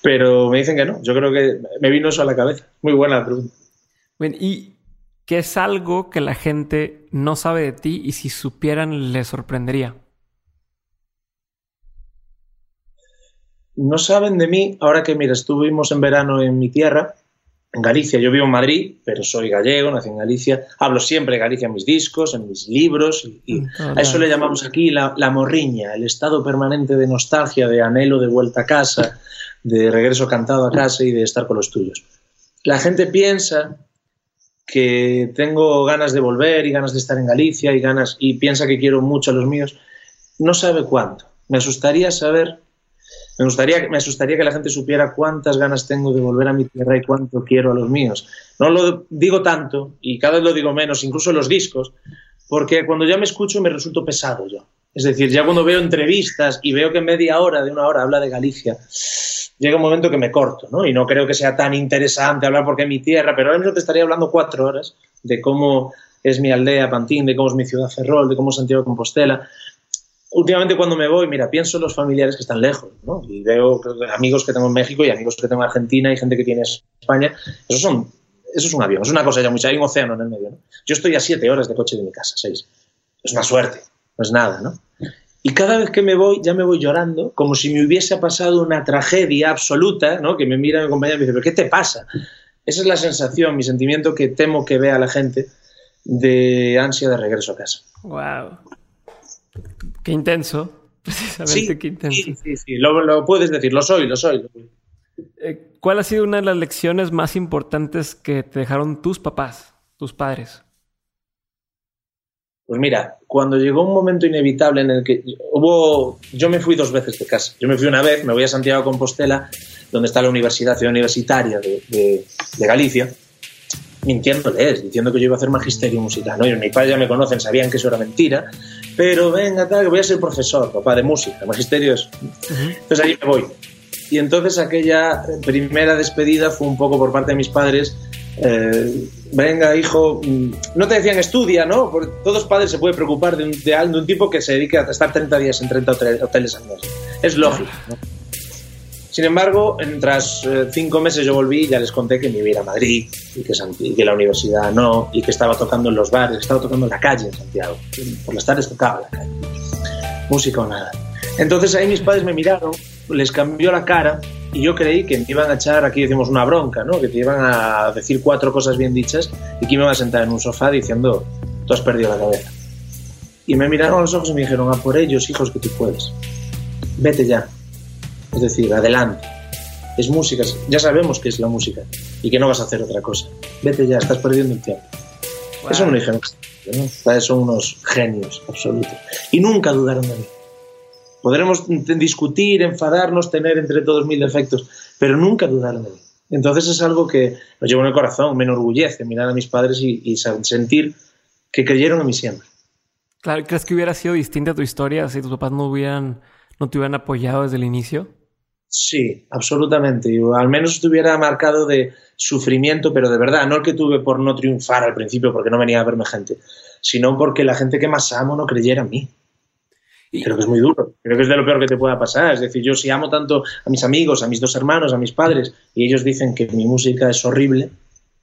Speaker 1: Pero me dicen que no. Yo creo que me vino eso a la cabeza. Muy buena pregunta.
Speaker 2: Bueno, ¿y qué es algo que la gente no sabe de ti y si supieran les sorprendería?
Speaker 1: no saben de mí, ahora que, mira, estuvimos en verano en mi tierra, en Galicia, yo vivo en Madrid, pero soy gallego, nací en Galicia, hablo siempre de Galicia en mis discos, en mis libros, y, a eso le llamamos aquí la, morriña, el estado permanente de nostalgia, de anhelo de vuelta a casa, de regreso cantado a casa y de estar con los tuyos. La gente piensa que tengo ganas de volver y ganas de estar en Galicia y ganas y piensa que quiero mucho a los míos, no sabe cuánto. Me asustaría saber me, gustaría, me asustaría que la gente supiera cuántas ganas tengo de volver a mi tierra y cuánto quiero a los míos. No lo digo tanto y cada vez lo digo menos, incluso en los discos, porque cuando ya me escucho me resulto pesado yo. Es decir, ya cuando veo entrevistas y veo que media hora de una hora habla de Galicia, llega un momento que me corto, ¿no? Y no creo que sea tan interesante hablar porque es mi tierra, pero ahora mismo te estaría hablando cuatro horas de cómo es mi aldea Pantín, de cómo es mi ciudad Ferrol, de cómo es Santiago de Compostela últimamente cuando me voy, mira, pienso en los familiares que están lejos, ¿no? Y veo amigos que tengo en México y amigos que tengo en Argentina y gente que tiene en España. Esos son eso es un avión, es una cosa ya mucha, hay un océano en el medio. ¿no? Yo estoy a siete horas de coche de mi casa, seis. Es una suerte, no es nada, ¿no? Y cada vez que me voy, ya me voy llorando, como si me hubiese pasado una tragedia absoluta, ¿no? Que me mira mi compañero y me dice, ¿pero qué te pasa? Esa es la sensación, mi sentimiento que temo que vea la gente de ansia de regreso a casa.
Speaker 2: ¡Wow! Qué intenso, precisamente qué intenso.
Speaker 1: Sí, sí, sí, lo, lo, puedes decir, lo soy, lo soy.
Speaker 2: Eh, ¿Cuál ha sido una de las lecciones más importantes que te dejaron tus papás, tus padres?
Speaker 1: Pues mira, cuando llegó un momento inevitable en el que hubo, yo me fui dos veces de casa. Yo me fui una vez, me voy a Santiago de Compostela, donde está la Universidad Ciudad Universitaria de, de, de Galicia, mintiéndoles, diciendo que yo iba a hacer magisterio musical. ¿no? Y mi padre ya me conocen, sabían que eso era mentira, pero venga, tal, que voy a ser profesor, papá, de música, magisterio es. Entonces ahí me voy. Y entonces aquella primera despedida fue un poco por parte de mis padres eh, venga, hijo, no te decían estudia, ¿no? Porque todos padres se pueden preocupar de un, de, de un, tipo que se dedique a estar 30 días en 30 hoteles al mes. Es lógico, ¿no? Sin embargo, tras eh, cinco meses yo volví y ya les conté que me iba a ir a Madrid y que, la universidad no, y que estaba tocando en los bares, estaba tocando en la calle en Santiago. Por las tardes tocaba la calle. Música o nada. Entonces ahí mis padres me miraron, les cambió la cara y yo creí que me iban a echar, aquí decimos una bronca, ¿no? Que te iban a decir cuatro cosas bien dichas y que me iban a sentar en un sofá diciendo, tú has perdido la cabeza. Y me miraron a los ojos y me dijeron, a por ellos, hijos, que tú puedes. Vete ya. Es decir, adelante. Es música, ya sabemos que es la música y que no vas a hacer otra cosa. Vete ya, estás perdiendo el tiempo. Wow. Eso me lo dijeron. ¿no? Son unos genios absolutos. Y nunca dudaron de mí. Podremos discutir, enfadarnos, tener entre todos mil defectos, pero nunca dudaron de mí. Entonces es algo que lo llevo en el corazón, me enorgullece mirar a mis padres y, y sentir que creyeron en mí siempre.
Speaker 2: Claro, ¿crees que hubiera sido distinta tu historia si tus papás no hubieran, no te hubieran apoyado desde el inicio?
Speaker 1: Sí, absolutamente. Y al menos estuviera marcado de sufrimiento, pero de verdad, no el que tuve por no triunfar al principio porque no venía a verme gente, sino porque la gente que más amo no creyera en mí. Y creo que es muy duro, creo que es de lo peor que te pueda pasar. Es decir, yo si amo tanto a mis amigos, a mis dos hermanos, a mis padres, y ellos dicen que mi música es horrible,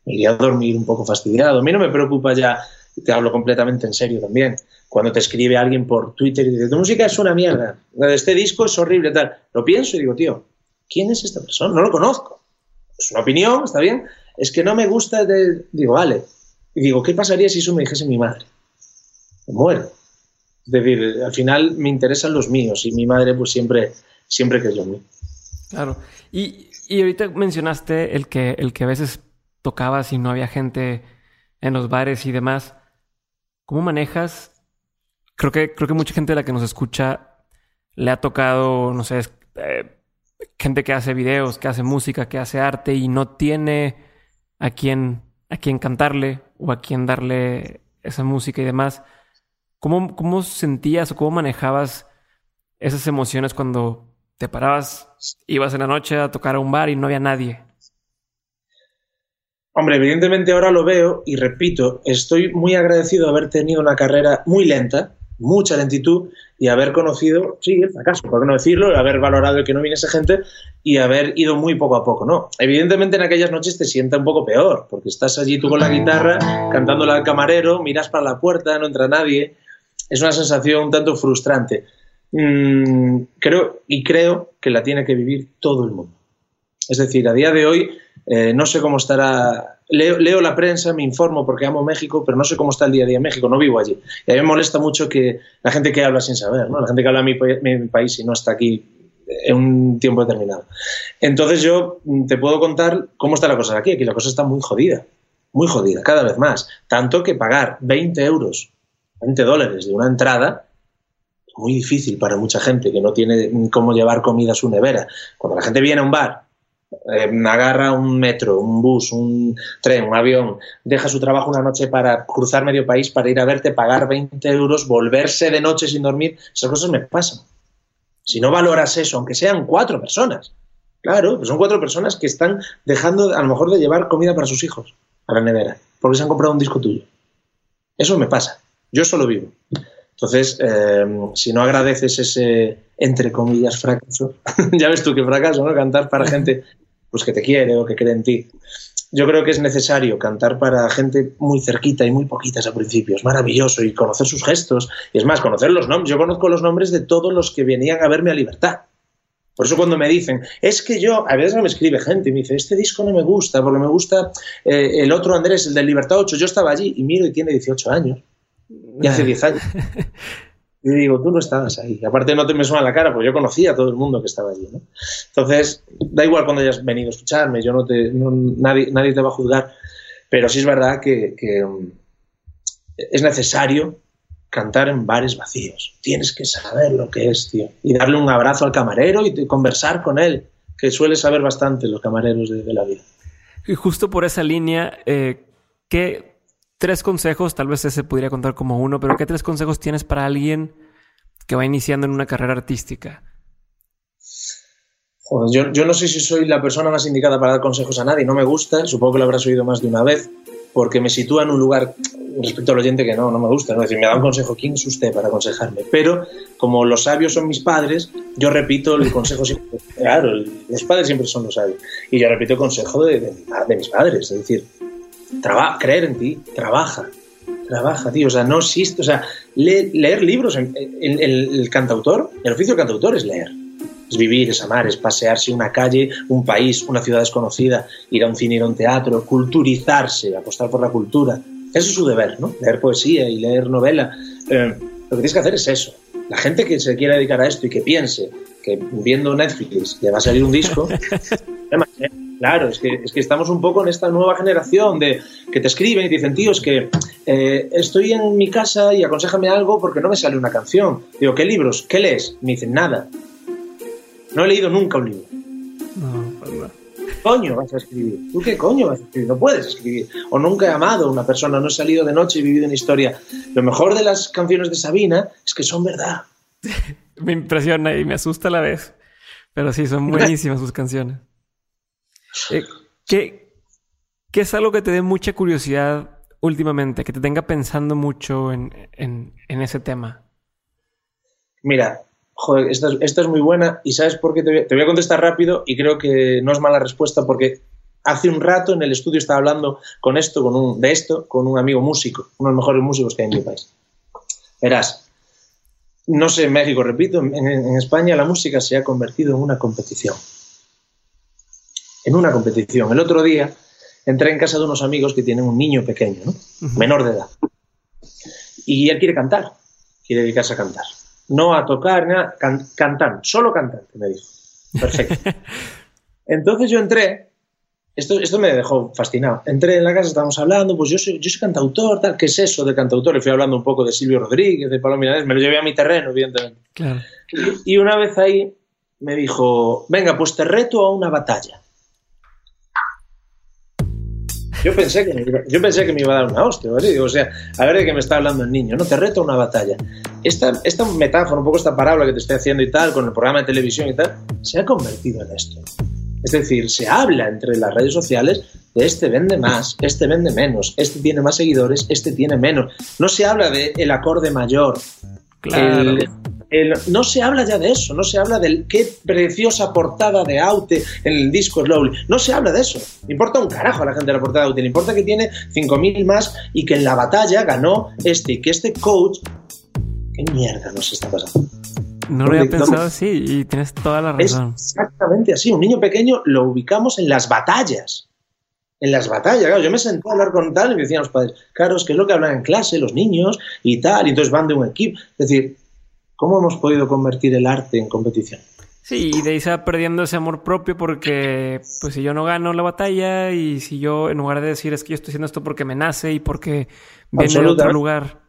Speaker 1: me iría a dormir un poco fastidiado. A mí no me preocupa ya, te hablo completamente en serio también, cuando te escribe alguien por Twitter y dice, tu música es una mierda, este disco es horrible, tal. Lo pienso y digo, tío, ¿quién es esta persona? No lo conozco. Es una opinión, está bien. Es que no me gusta, de... digo, vale. Y digo, ¿qué pasaría si eso me dijese mi madre? Muero. Es decir, al final me interesan los míos y mi madre pues siempre, siempre creyó en mí.
Speaker 2: Claro. Y, y ahorita mencionaste el que, el que a veces tocabas y no había gente en los bares y demás. ¿Cómo manejas? Creo que, creo que mucha gente de la que nos escucha le ha tocado, no sé, eh, gente que hace videos, que hace música, que hace arte y no tiene a quien, a quien cantarle o a quien darle esa música y demás. ¿Cómo, ¿Cómo sentías o cómo manejabas esas emociones cuando te parabas, ibas en la noche a tocar a un bar y no había nadie?
Speaker 1: Hombre, evidentemente ahora lo veo y repito, estoy muy agradecido de haber tenido una carrera muy lenta, mucha lentitud y haber conocido, sí, el fracaso, por qué no decirlo, haber valorado el que no viniese gente y haber ido muy poco a poco, ¿no? Evidentemente en aquellas noches te sienta un poco peor, porque estás allí tú con la guitarra, cantándole al camarero, miras para la puerta, no entra nadie, es una sensación un tanto frustrante. Mm, creo, y creo que la tiene que vivir todo el mundo. Es decir, a día de hoy eh, no sé cómo estará. Leo, leo, la prensa, me informo porque amo México, pero no sé cómo está el día a día en México, no vivo allí. Y a mí me molesta mucho que la gente que habla sin saber, ¿no? la gente que habla en mi, mi país y no está aquí en un tiempo determinado. Entonces yo te puedo contar cómo está la cosa aquí. Aquí la cosa está muy jodida, muy jodida, cada vez más. Tanto que pagar 20 euros 20 dólares de una entrada es muy difícil para mucha gente que no tiene cómo llevar comida a su nevera. Cuando la gente viene a un bar, eh, agarra un metro, un bus, un tren, un avión, deja su trabajo una noche para cruzar medio país, para ir a verte, pagar 20 euros, volverse de noche sin dormir, esas cosas me pasan. Si no valoras eso, aunque sean cuatro personas, claro, pues son cuatro personas que están dejando a lo mejor de llevar comida para sus hijos a la nevera, porque se han comprado un disco tuyo. Eso me pasa. Yo solo vivo. Entonces, eh, si no agradeces ese, entre comillas, fracaso, ya ves tú qué fracaso, ¿no? Cantar para gente pues que te quiere o que cree en ti. Yo creo que es necesario cantar para gente muy cerquita y muy poquitas al principio. Es maravilloso y conocer sus gestos. Y es más, conocer los nombres. Yo conozco los nombres de todos los que venían a verme a Libertad. Por eso cuando me dicen, es que yo, a veces me escribe gente y me dice, este disco no me gusta, porque me gusta eh, el otro Andrés, el de Libertad 8, yo estaba allí y miro y tiene 18 años. Y hace 10 años. Y digo, tú no estabas ahí. aparte no te me suena la cara, porque yo conocía a todo el mundo que estaba allí. ¿no? Entonces, da igual cuando hayas venido a escucharme, yo no te, nadie, nadie te va a juzgar, pero sí es verdad que, um, es necesario cantar en bares vacíos. Tienes que saber lo que es, tío. Y darle un abrazo al camarero y conversar con él, que suele saber bastante los camareros de, la vida.
Speaker 2: Y justo por esa línea, eh, ¿qué tres consejos, tal vez ese podría contar como uno, pero qué tres consejos tienes para alguien que va iniciando en una carrera artística?
Speaker 1: yo, yo, no sé si soy la persona más indicada para dar consejos a nadie, no me gusta, supongo que lo habrás oído más de una vez, porque me sitúa en un lugar respecto al oyente que no, no me gusta. ¿no? Es decir, me da un consejo, ¿quién es usted para aconsejarme? Pero como los sabios son mis padres, yo repito el consejo siempre. Claro, los padres siempre son los sabios. Y yo repito el consejo de, de, mis padres, es decir, creer en ti, trabaja, trabaja, tío. O sea, no existe. O sea, leer libros. El, el, cantautor, el oficio del cantautor es leer es vivir, es amar, es pasearse una calle, un país, una ciudad desconocida, ir a un cine, ir a un teatro, culturizarse, apostar por la cultura. Eso es su deber, ¿no? Leer poesía y leer novela. Eh, lo que tienes que hacer es eso. La gente que se quiera dedicar a esto y que piense que viendo Netflix le va a salir un disco, claro, es que, es que estamos un poco en esta nueva generación de que te escriben y te dicen, tío, es que eh, estoy en mi casa y aconsejame algo porque no me sale una canción. Digo, ¿qué libros? ¿Qué lees? Me dicen, nada. No he leído nunca un libro. No, pues no. ¿Qué coño vas a escribir? ¿Tú qué coño vas a escribir? No puedes escribir. O nunca he amado a una persona, no he salido de noche y vivido una historia. Lo mejor de las canciones de Sabina es que son verdad.
Speaker 2: me impresiona y me asusta a la vez. Pero sí, son buenísimas sus canciones. Eh, ¿qué, ¿Qué es algo que te dé mucha curiosidad últimamente? Que te tenga pensando mucho en, en, ese tema.
Speaker 1: Mira, joder, esta, es muy buena y ¿sabes por qué? Te voy, a contestar rápido y creo que no es mala respuesta porque hace un rato en el estudio estaba hablando con esto, con un, de esto, con un amigo músico, uno de los mejores músicos que hay en mi país. Verás, no sé, en México, repito, en, España la música se ha convertido en una competición. En una competición. El otro día entré en casa de unos amigos que tienen un niño pequeño, menor de edad. Y él quiere cantar, quiere dedicarse a cantar no a tocar, nada, cantar, solo cantar, me dijo. Perfecto. Entonces yo entré, esto, esto me dejó fascinado. Entré en la casa, estábamos hablando, pues yo soy, yo soy cantautor, tal, ¿qué es eso de cantautor? Y fui hablando un poco de Silvio Rodríguez, de Pablo Milanés, me lo llevé a mi terreno, evidentemente. Claro. y una vez ahí me dijo, venga, pues te reto a una batalla. Yo pensé que me iba, yo pensé que me iba a dar una hostia, o sea, a ver de qué me está hablando el niño, no te reto a una batalla. Esta, esta metáfora, un poco esta parábola que te estoy haciendo y tal, con el programa de televisión y tal, se ha convertido en esto. Es decir, se habla entre las redes sociales de este vende más, este vende menos, este tiene más seguidores, este tiene menos. No se habla de el acorde mayor. Claro no se habla ya de eso, no se habla del qué preciosa portada de Aute en el disco Slowly, no se habla de eso. Le importa un carajo a la gente de la portada de Aute, le importa que tiene 5.000 más y que en la batalla ganó este y que este coach... ¿Qué mierda nos está pasando?
Speaker 2: No lo había pensado así y tienes toda la razón.
Speaker 1: exactamente así. Un niño pequeño lo ubicamos en las batallas. En las batallas, claro. Yo me senté a hablar con tal y me decían los padres, claro, es que es lo que hablan en clase los niños y tal, y entonces van de un equipo. Es decir, ¿Cómo hemos podido convertir el arte en competición?
Speaker 2: Sí, y de ahí se va perdiendo ese amor propio porque, pues, si yo no gano la batalla y si yo, en lugar de decir es que yo estoy haciendo esto porque me nace y porque viene de otro lugar.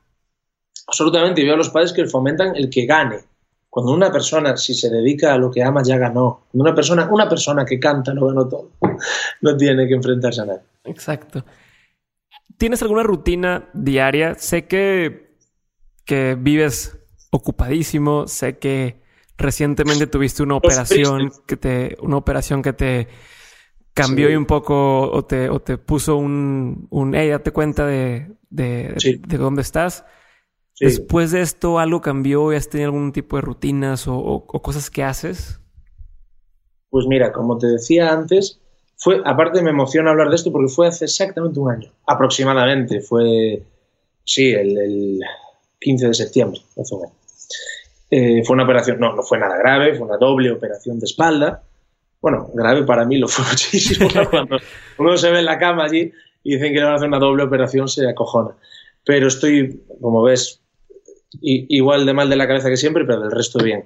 Speaker 1: Absolutamente, y veo a los padres que fomentan el que gane. Cuando una persona, si se dedica a lo que ama, ya ganó. Cuando una persona, una persona que canta lo ganó todo. No tiene que enfrentarse a nadie.
Speaker 2: Exacto. ¿Tienes alguna rutina diaria? Sé que, que vives ocupadísimo. Sé que recientemente tuviste una operación que te, una operación que te cambió y un poco o te, o te puso un, un hey, date cuenta de, de, de dónde estás. Después de esto, ¿algo cambió has tenido algún tipo de rutinas o, cosas que haces?
Speaker 1: Pues mira, como te decía antes, Fue, aparte me emociona hablar de esto porque fue hace exactamente un año, aproximadamente, fue, sí, el, 15 de septiembre, hace un. Eh, fue una operación, no, no fue nada grave, fue una doble operación de espalda. Bueno, grave para mí lo fue muchísimo. Cuando uno se ve en la cama allí y dicen que le van a hacer una doble operación, se acojona. Pero estoy, como ves, igual de mal de la cabeza que siempre, pero del resto bien.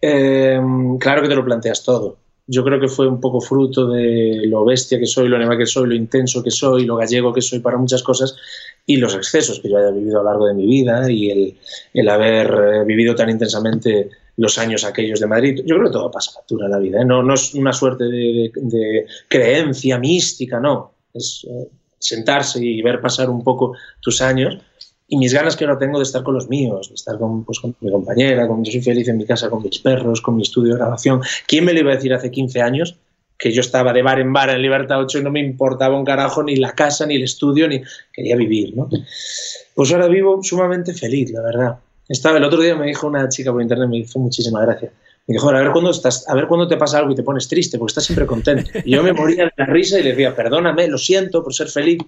Speaker 1: Eh, claro que te lo planteas todo. Yo creo que fue un poco fruto de lo bestia que soy, lo animal que soy, lo intenso que soy, lo gallego que soy para muchas cosas y los excesos que yo haya vivido a lo largo de mi vida y el, el haber eh, vivido tan intensamente los años aquellos de Madrid. Yo creo que todo pasa factura en la vida. ¿eh? No, no, es una suerte de, creencia mística, no. Es sentarse y ver pasar un poco tus años y mis ganas que ahora tengo de estar con los míos, de estar con, pues, con mi compañera, con, yo soy feliz en mi casa con mis perros, con mi estudio de grabación. ¿Quién me lo iba a decir hace 15 años que yo estaba de bar en bar en Libertad 8 y no me importaba un carajo ni la casa, ni el estudio, ni quería vivir, ¿no? Pues ahora vivo sumamente feliz, la verdad. Estaba, el otro día me dijo una chica por internet, me hizo muchísima gracia. Me dijo, a ver cuándo estás, a ver cuándo te pasa algo y te pones triste, porque estás siempre contento. Y yo me moría de la risa y le decía, perdóname, lo siento por ser feliz,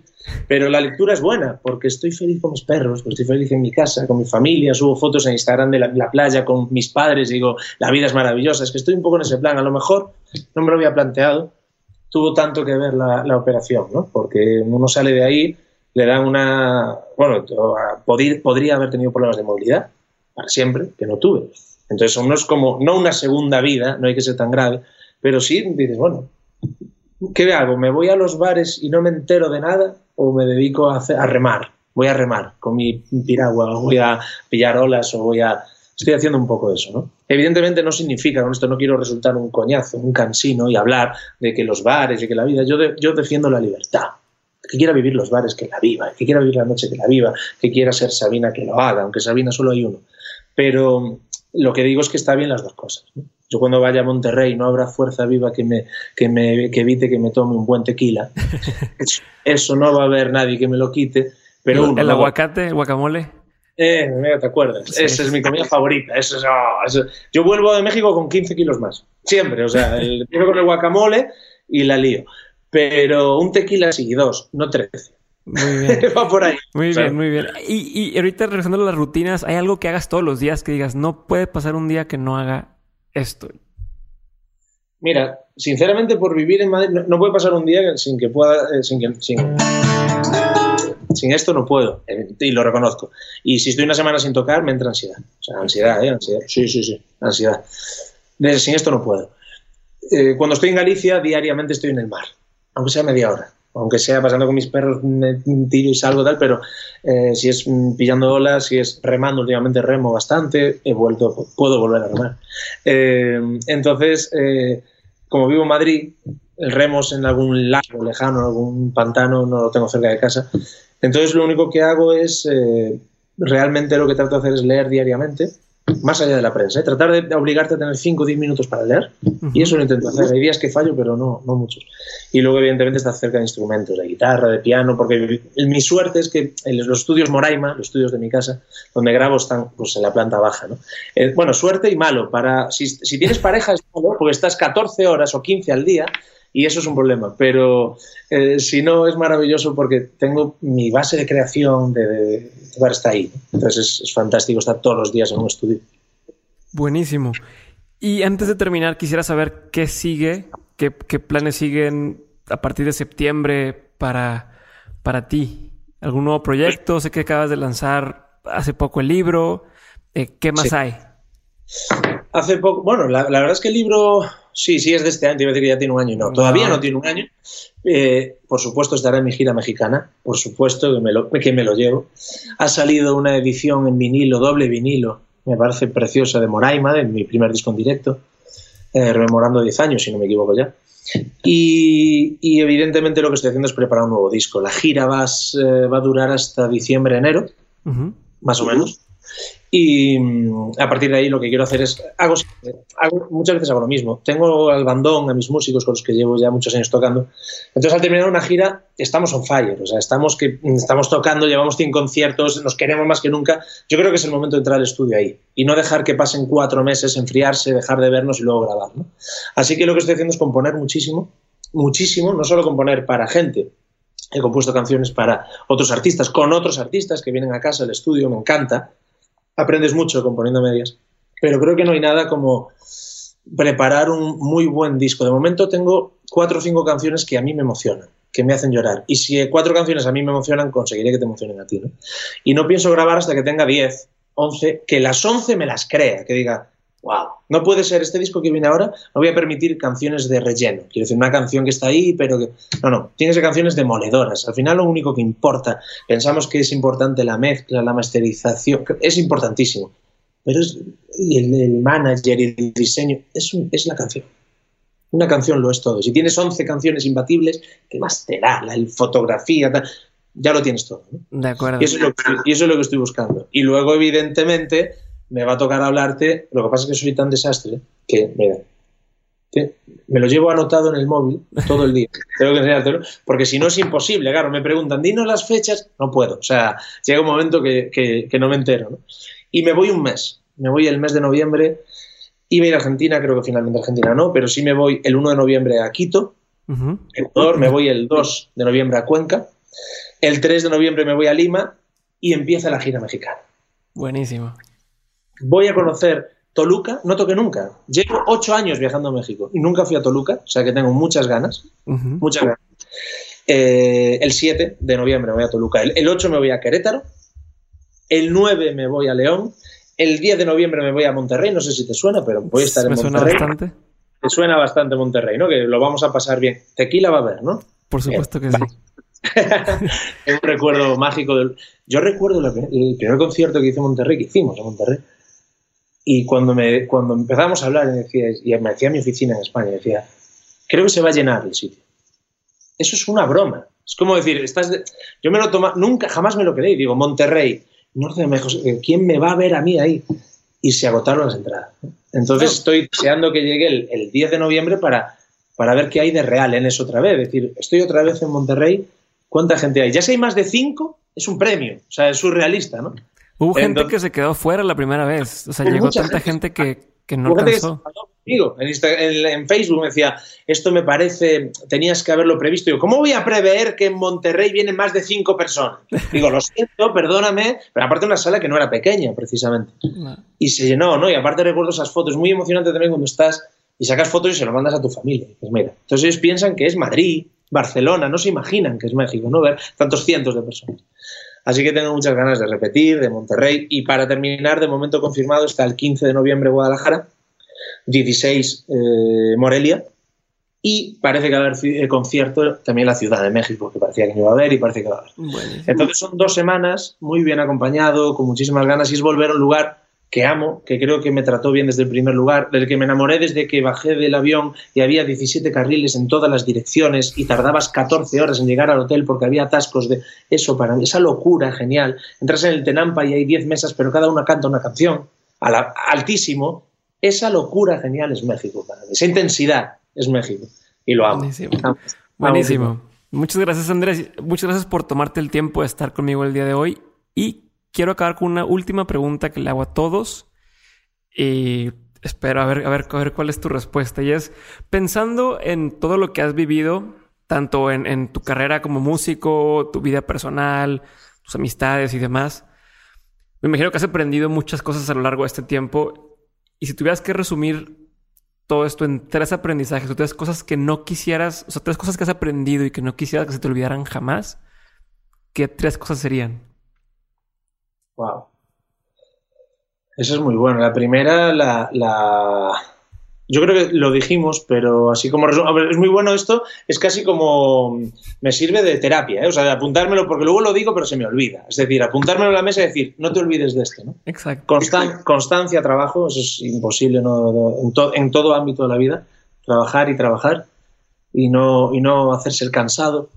Speaker 1: pero la lectura es buena, porque estoy feliz con mis perros, estoy feliz en mi casa, con mi familia, subo fotos en Instagram de la, playa con mis padres digo, la vida es maravillosa, es que estoy un poco en ese plan, a lo mejor no me lo había planteado, tuvo tanto que ver la, operación, ¿no? Porque uno sale de ahí, le dan una, bueno, podría haber tenido problemas de movilidad, para siempre, que no tuve entonces, no es como, no una segunda vida, no hay que ser tan grave, pero sí dices, bueno, ¿qué hago? ¿Me voy a los bares y no me entero de nada o me dedico a, a remar? Voy a remar con mi piragua, o voy a pillar olas o voy a... Estoy haciendo un poco eso, ¿no? Evidentemente no significa, con esto no quiero resultar un coñazo, un cansino y hablar de que los bares y que la vida, yo, yo defiendo la libertad. Que quiera vivir los bares, que la viva. Que quiera vivir la noche, que la viva. Que quiera ser Sabina, que lo haga. Aunque Sabina solo hay uno. Pero lo que digo es que está bien las dos cosas. Yo cuando vaya a Monterrey no habrá fuerza viva que me, que me que evite que me tome un buen tequila. Eso no va a haber nadie que me lo quite. Pero
Speaker 2: ¿El, aguacate, el guacamole?
Speaker 1: Eh, ¿te acuerdas? Esa es mi comida favorita. Ah, eso Yo vuelvo de México con 15 kilos más. Siempre. O sea, el, con el guacamole y la lío. Pero un tequila sí, dos, no trece.
Speaker 2: Muy bien.
Speaker 1: Va por ahí.
Speaker 2: Muy bien, muy bien. Y, y ahorita regresando a las rutinas, ¿hay algo que hagas todos los días que digas, no puede pasar un día que no haga esto?
Speaker 1: Mira, sinceramente por vivir en Madrid, no, puede pasar un día sin que pueda, eh, sin, que, sin, sin, esto no puedo, y lo reconozco. Y si estoy una semana sin tocar, me entra ansiedad. O sea, ansiedad, ¿eh? Ansiedad. Sí, sí, sí, ansiedad. Sin esto no puedo. Eh, cuando estoy en Galicia, diariamente estoy en el mar, aunque sea media hora aunque sea pasando con mis perros, tiro y salgo tal, pero eh, si es pillando olas, si es remando, últimamente remo bastante, he vuelto, puedo volver a remar. Eh, entonces, como vivo en Madrid, el remos en algún lago lejano, algún pantano, no lo tengo cerca de casa. Entonces, lo único que hago es, realmente lo que trato de hacer es leer diariamente más allá de la prensa, ¿eh? tratar de obligarte a tener 5 o 10 minutos para leer, y eso lo intento hacer. Hay días que fallo, pero no, no muchos. Y luego, evidentemente, estar cerca de instrumentos, de guitarra, de piano, porque mi suerte es que los estudios Moraima, los estudios de mi casa, donde grabo, están pues, en la planta baja. ¿no? Eh, bueno, suerte y malo. Para, si, si tienes pareja es malo, porque estás 14 horas o 15 al día, y eso es un problema. Pero eh, si no, es maravilloso porque tengo mi base de creación de, de, está ahí. Entonces es, fantástico estar todos los días en un estudio.
Speaker 2: Buenísimo. Y antes de terminar, quisiera saber qué sigue, qué, planes siguen a partir de septiembre para, para ti. ¿Algún nuevo proyecto? Sé que acabas de lanzar hace poco el libro. Eh, ¿Qué más hay?
Speaker 1: Hace poco, bueno, la, verdad es que el libro, sí, sí es de este año, te iba a decir que ya tiene un año, no, todavía no, tiene un año. Eh, por supuesto estará en mi gira mexicana, por supuesto que me, lo, que me lo llevo. Ha salido una edición en vinilo, doble vinilo, me parece preciosa, de Moraima, de mi primer disco en directo, eh, rememorando 10 años, si no me equivoco ya. Y, evidentemente lo que estoy haciendo es preparar un nuevo disco. La gira va, eh, va a durar hasta diciembre, enero, más o menos. Y mm, a partir de ahí lo que quiero hacer es, hago, muchas veces hago lo mismo. Tengo al bandón, a mis músicos con los que llevo ya muchos años tocando. Entonces al terminar una gira estamos on fire, o sea, estamos, que, estamos tocando, llevamos 100 conciertos, nos queremos más que nunca. Yo creo que es el momento de entrar al estudio ahí y no dejar que pasen cuatro meses, enfriarse, dejar de vernos y luego grabar. Así que lo que estoy haciendo es componer muchísimo muchísimo, no solo componer para gente, he compuesto canciones para otros artistas, con otros artistas que vienen a casa al estudio, me encanta, aprendes mucho componiendo medias, pero creo que no hay nada como preparar un muy buen disco. De momento tengo cuatro o cinco canciones que a mí me emocionan, que me hacen llorar. Y si cuatro canciones a mí me emocionan, conseguiré que te emocionen a ti. ¿no? Y no pienso grabar hasta que tenga diez, once, que las once me las crea, que diga, wow, no puede ser este disco que viene ahora, no voy a permitir canciones de relleno. Quiero decir, una canción que está ahí, pero que... No, no, tiene que ser canciones demoledoras. Al final lo único que importa, pensamos que es importante la mezcla, la masterización, es importantísimo, pero es, el, el, manager y el diseño es, un, es la canción. Una canción lo es todo. Si tienes 11 canciones imbatibles, ¿qué más te da? La fotografía, tal, ya lo tienes todo. ¿no?
Speaker 2: De acuerdo.
Speaker 1: Y eso, es lo que, y eso es lo que estoy buscando. Y luego, evidentemente, me va a tocar hablarte. Lo que pasa es que soy tan desastre que, mira, me lo llevo anotado en el móvil todo el día. Tengo que enseñártelo, porque si no es imposible. Claro, me preguntan, dinos las fechas. No puedo. O sea, llega un momento que, que, que no me entero. ¿no? Y me voy un mes. Me voy el mes de noviembre. Iba a ir a Argentina, creo que finalmente Argentina no, pero sí me voy el 1 de noviembre a Quito. Uh -huh. Ecuador, me voy el 2 de noviembre a Cuenca. El 3 de noviembre me voy a Lima y empieza la gira mexicana.
Speaker 2: Buenísimo
Speaker 1: voy a conocer Toluca, no toqué nunca. Llevo ocho años viajando a México y nunca fui a Toluca, o sea que tengo muchas ganas, uh -huh. muchas ganas. Eh, el 7 de noviembre me voy a Toluca, el, el, 8 me voy a Querétaro, el 9 me voy a León, el 10 de noviembre me voy a Monterrey, no sé si te suena, pero voy a estar
Speaker 2: me
Speaker 1: en
Speaker 2: suena
Speaker 1: Monterrey.
Speaker 2: bastante.
Speaker 1: Te suena bastante Monterrey, ¿no? Que lo vamos a pasar bien. Tequila va a haber, ¿no?
Speaker 2: Por supuesto bien. que sí.
Speaker 1: es un recuerdo mágico. Del... Yo recuerdo el primer concierto que hizo Monterrey, que hicimos en Monterrey, y cuando, me, cuando empezamos a hablar, decía, y me decía mi oficina en España, decía, creo que se va a llenar el sitio. Eso es una broma. Es como decir, estás de... yo me lo toma, nunca, jamás me lo creí. Digo, Monterrey, Norte de México, ¿quién me va a ver a mí ahí? Y se agotaron las entradas. Entonces no. estoy deseando que llegue el, el 10 de noviembre para, para ver qué hay de real en eso otra vez. Es decir, estoy otra vez en Monterrey, ¿cuánta gente hay? Ya si hay más de cinco, es un premio. O sea, es surrealista, ¿no?
Speaker 2: Hubo gente Entonces, que se quedó fuera la primera vez. O sea, llegó tanta gente, gente que, que, no alcanzó.
Speaker 1: Insta, en, en, Facebook me decía, esto me parece, tenías que haberlo previsto. Digo, ¿cómo voy a prever que en Monterrey vienen más de cinco personas? Digo, lo siento, perdóname, pero aparte una sala que no era pequeña, precisamente. No. Y se llenó, ¿no? Y aparte recuerdo esas fotos, muy emocionante también cuando estás y sacas fotos y se lo mandas a tu familia. Pues mira, entonces ellos piensan que es Madrid, Barcelona, no se imaginan que es México, ¿no? Ver tantos cientos de personas. Así que tengo muchas ganas de repetir, de Monterrey. Y para terminar, de momento confirmado, está el 15 de noviembre Guadalajara, 16 eh, Morelia. Y parece que va a haber eh, concierto también en la Ciudad de México, que parecía que no iba a haber y parece que va a haber. Entonces son dos semanas muy bien acompañado, con muchísimas ganas, y es volver a un lugar que amo, que creo que me trató bien desde el primer lugar, del que me enamoré desde que bajé del avión y había 17 carriles en todas las direcciones y tardabas 14 horas en llegar al hotel porque había atascos de eso para mí, esa locura genial. Entras en el Tenampa y hay 10 mesas, pero cada una canta una canción, a la, altísimo. Esa locura genial es México para mí, esa intensidad es México y lo amo.
Speaker 2: Buenísimo. Amo. Buenísimo. Amo. Muchas gracias Andrés, muchas gracias por tomarte el tiempo de estar conmigo el día de hoy y quiero acabar con una última pregunta que le hago a todos y espero a ver, a ver, a ver cuál es tu respuesta. Y es, pensando en todo lo que has vivido, tanto en, en, tu carrera como músico, tu vida personal, tus amistades y demás, me imagino que has aprendido muchas cosas a lo largo de este tiempo. Y si tuvieras que resumir todo esto en tres aprendizajes, o tres cosas que no quisieras, o sea, tres cosas que has aprendido y que no quisieras que se te olvidaran jamás, ¿qué tres cosas serían?
Speaker 1: Wow. Eso es muy bueno. La primera, la, la, Yo creo que lo dijimos, pero así como es muy bueno esto, es casi como me sirve de terapia, ¿eh? o sea, de apuntármelo, porque luego lo digo, pero se me olvida. Es decir, apuntármelo en la mesa y decir, no te olvides de esto, ¿no?
Speaker 2: Exacto.
Speaker 1: Constan constancia, trabajo, eso es imposible ¿no? en, to en, todo ámbito de la vida, trabajar y trabajar y no, y no hacerse el cansado.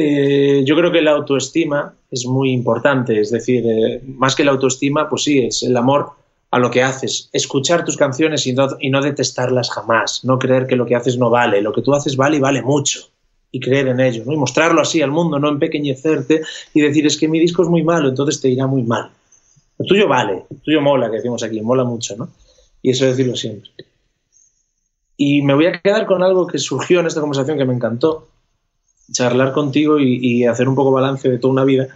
Speaker 1: Eh, yo creo que la autoestima es muy importante, es decir, eh, más que la autoestima, pues sí, es el amor a lo que haces, escuchar tus canciones y no, y no, detestarlas jamás, no creer que lo que haces no vale, lo que tú haces vale y vale mucho, y creer en ello, ¿no? y mostrarlo así al mundo, no empequeñecerte y decir es que mi disco es muy malo, entonces te irá muy mal. Lo tuyo vale, lo tuyo mola, que decimos aquí, mola mucho, ¿no? Y eso decirlo siempre. Y me voy a quedar con algo que surgió en esta conversación que me encantó, charlar contigo y, hacer un poco balance de toda una vida.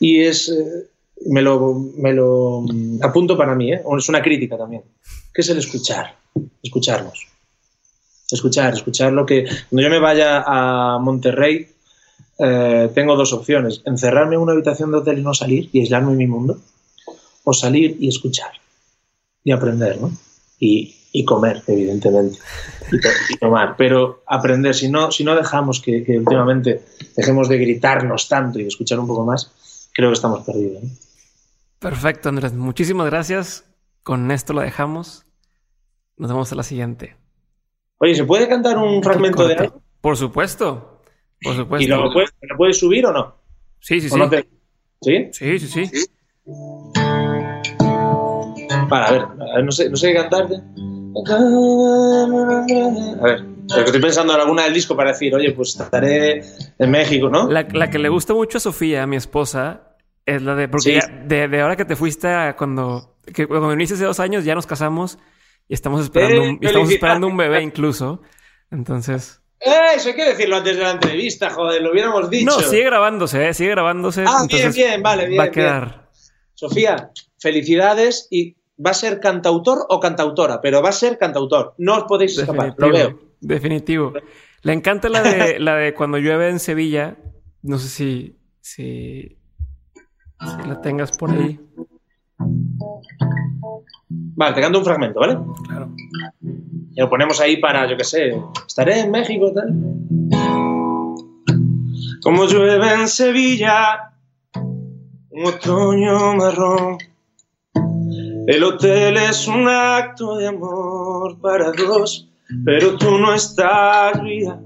Speaker 1: Y es, eh, me, lo, me lo apunto para mí, ¿eh? es una crítica también, que es el escuchar, escucharnos. Escuchar, escuchar lo que... Cuando yo me vaya a Monterrey, eh, tengo dos opciones, encerrarme en una habitación de hotel y no salir y aislarme en mi mundo, o salir y escuchar y aprender, ¿no? Y, y comer, evidentemente, y, tomar. Pero aprender, si no, si no dejamos que, últimamente dejemos de gritarnos tanto y escuchar un poco más, creo que estamos perdidos.
Speaker 2: Perfecto, Andrés. Muchísimas gracias. Con esto lo dejamos. Nos vemos a la siguiente.
Speaker 1: Oye, ¿se puede cantar un fragmento de algo?
Speaker 2: Por supuesto. Por supuesto.
Speaker 1: ¿Y lo puedes, lo puedes subir o no?
Speaker 2: Sí, sí, sí.
Speaker 1: ¿Sí?
Speaker 2: Sí, sí, sí.
Speaker 1: Para, a ver, no sé, no sé qué cantarte. A ver, estoy pensando en alguna del disco para decir, oye, pues estaré en México, ¿no?
Speaker 2: La, que le gusta mucho a Sofía, mi esposa, es la de. Porque de, ahora que te fuiste a cuando. Que cuando viniste hace dos años ya nos casamos y estamos esperando, un, estamos esperando un bebé incluso. Entonces.
Speaker 1: Eh, eso hay que decirlo antes de la entrevista, joder, lo hubiéramos dicho.
Speaker 2: No, sigue grabándose, ¿eh? sigue grabándose.
Speaker 1: Ah, bien, bien, vale, bien.
Speaker 2: Va a quedar.
Speaker 1: Sofía, felicidades y va a ser cantautor o cantautora, pero va a ser cantautor. No os podéis escapar, lo veo.
Speaker 2: Definitivo. Le encanta la de, la de cuando llueve en Sevilla. No sé si, si, la tengas por ahí.
Speaker 1: Vale, te canto un fragmento, ¿vale?
Speaker 2: Claro.
Speaker 1: Y lo ponemos ahí para, yo qué sé, estaré en México, tal. Como llueve en Sevilla, un otoño marrón el hotel es un acto de amor para dos, pero tú no estás vida.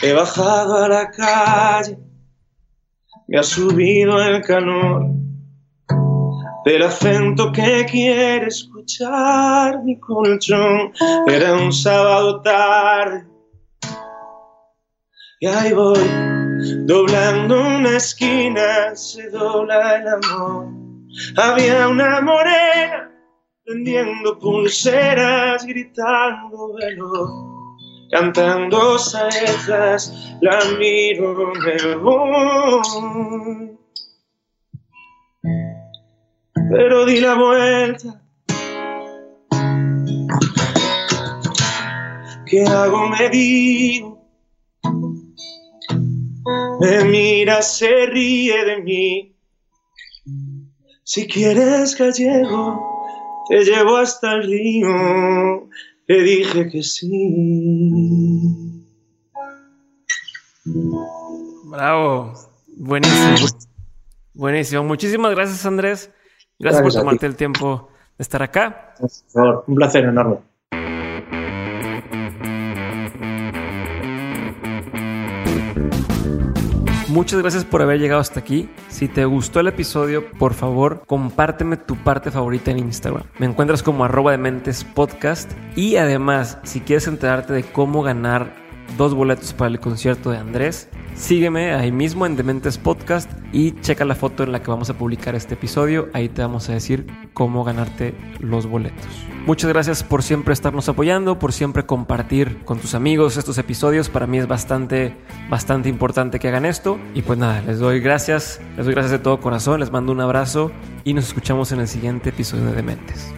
Speaker 1: He bajado a la calle, me ha subido el calor del acento que quiere escuchar mi colchón. Era un sábado tarde y ahí voy, doblando una esquina, se dobla el amor. Había una morena vendiendo pulseras, gritando veloz, cantando saetas, la miro, me. Pero di la vuelta. ¿Qué hago? Me digo. Me mira, se ríe de mí si quieres gallego, te llevo hasta el río. Le dije que sí.
Speaker 2: Bravo. Buenísimo. Buenísimo. Muchísimas gracias, Andrés. Gracias, por tomarte el tiempo de estar acá.
Speaker 1: Por favor, un placer enorme.
Speaker 2: Muchas gracias por haber llegado hasta aquí. Si te gustó el episodio, por favor, compárteme tu parte favorita en Instagram. Me encuentras como arroba de mentes podcast. Y además, si quieres enterarte de cómo ganar dos boletos para el concierto de Andrés, sígueme ahí mismo en Dementes Podcast y checa la foto en la que vamos a publicar este episodio. Ahí te vamos a decir cómo ganarte los boletos. Muchas gracias por siempre estarnos apoyando, por siempre compartir con tus amigos estos episodios. Para mí es bastante, bastante importante que hagan esto. Y pues nada, les doy gracias, les doy gracias de todo corazón, les mando un abrazo y nos escuchamos en el siguiente episodio de Dementes.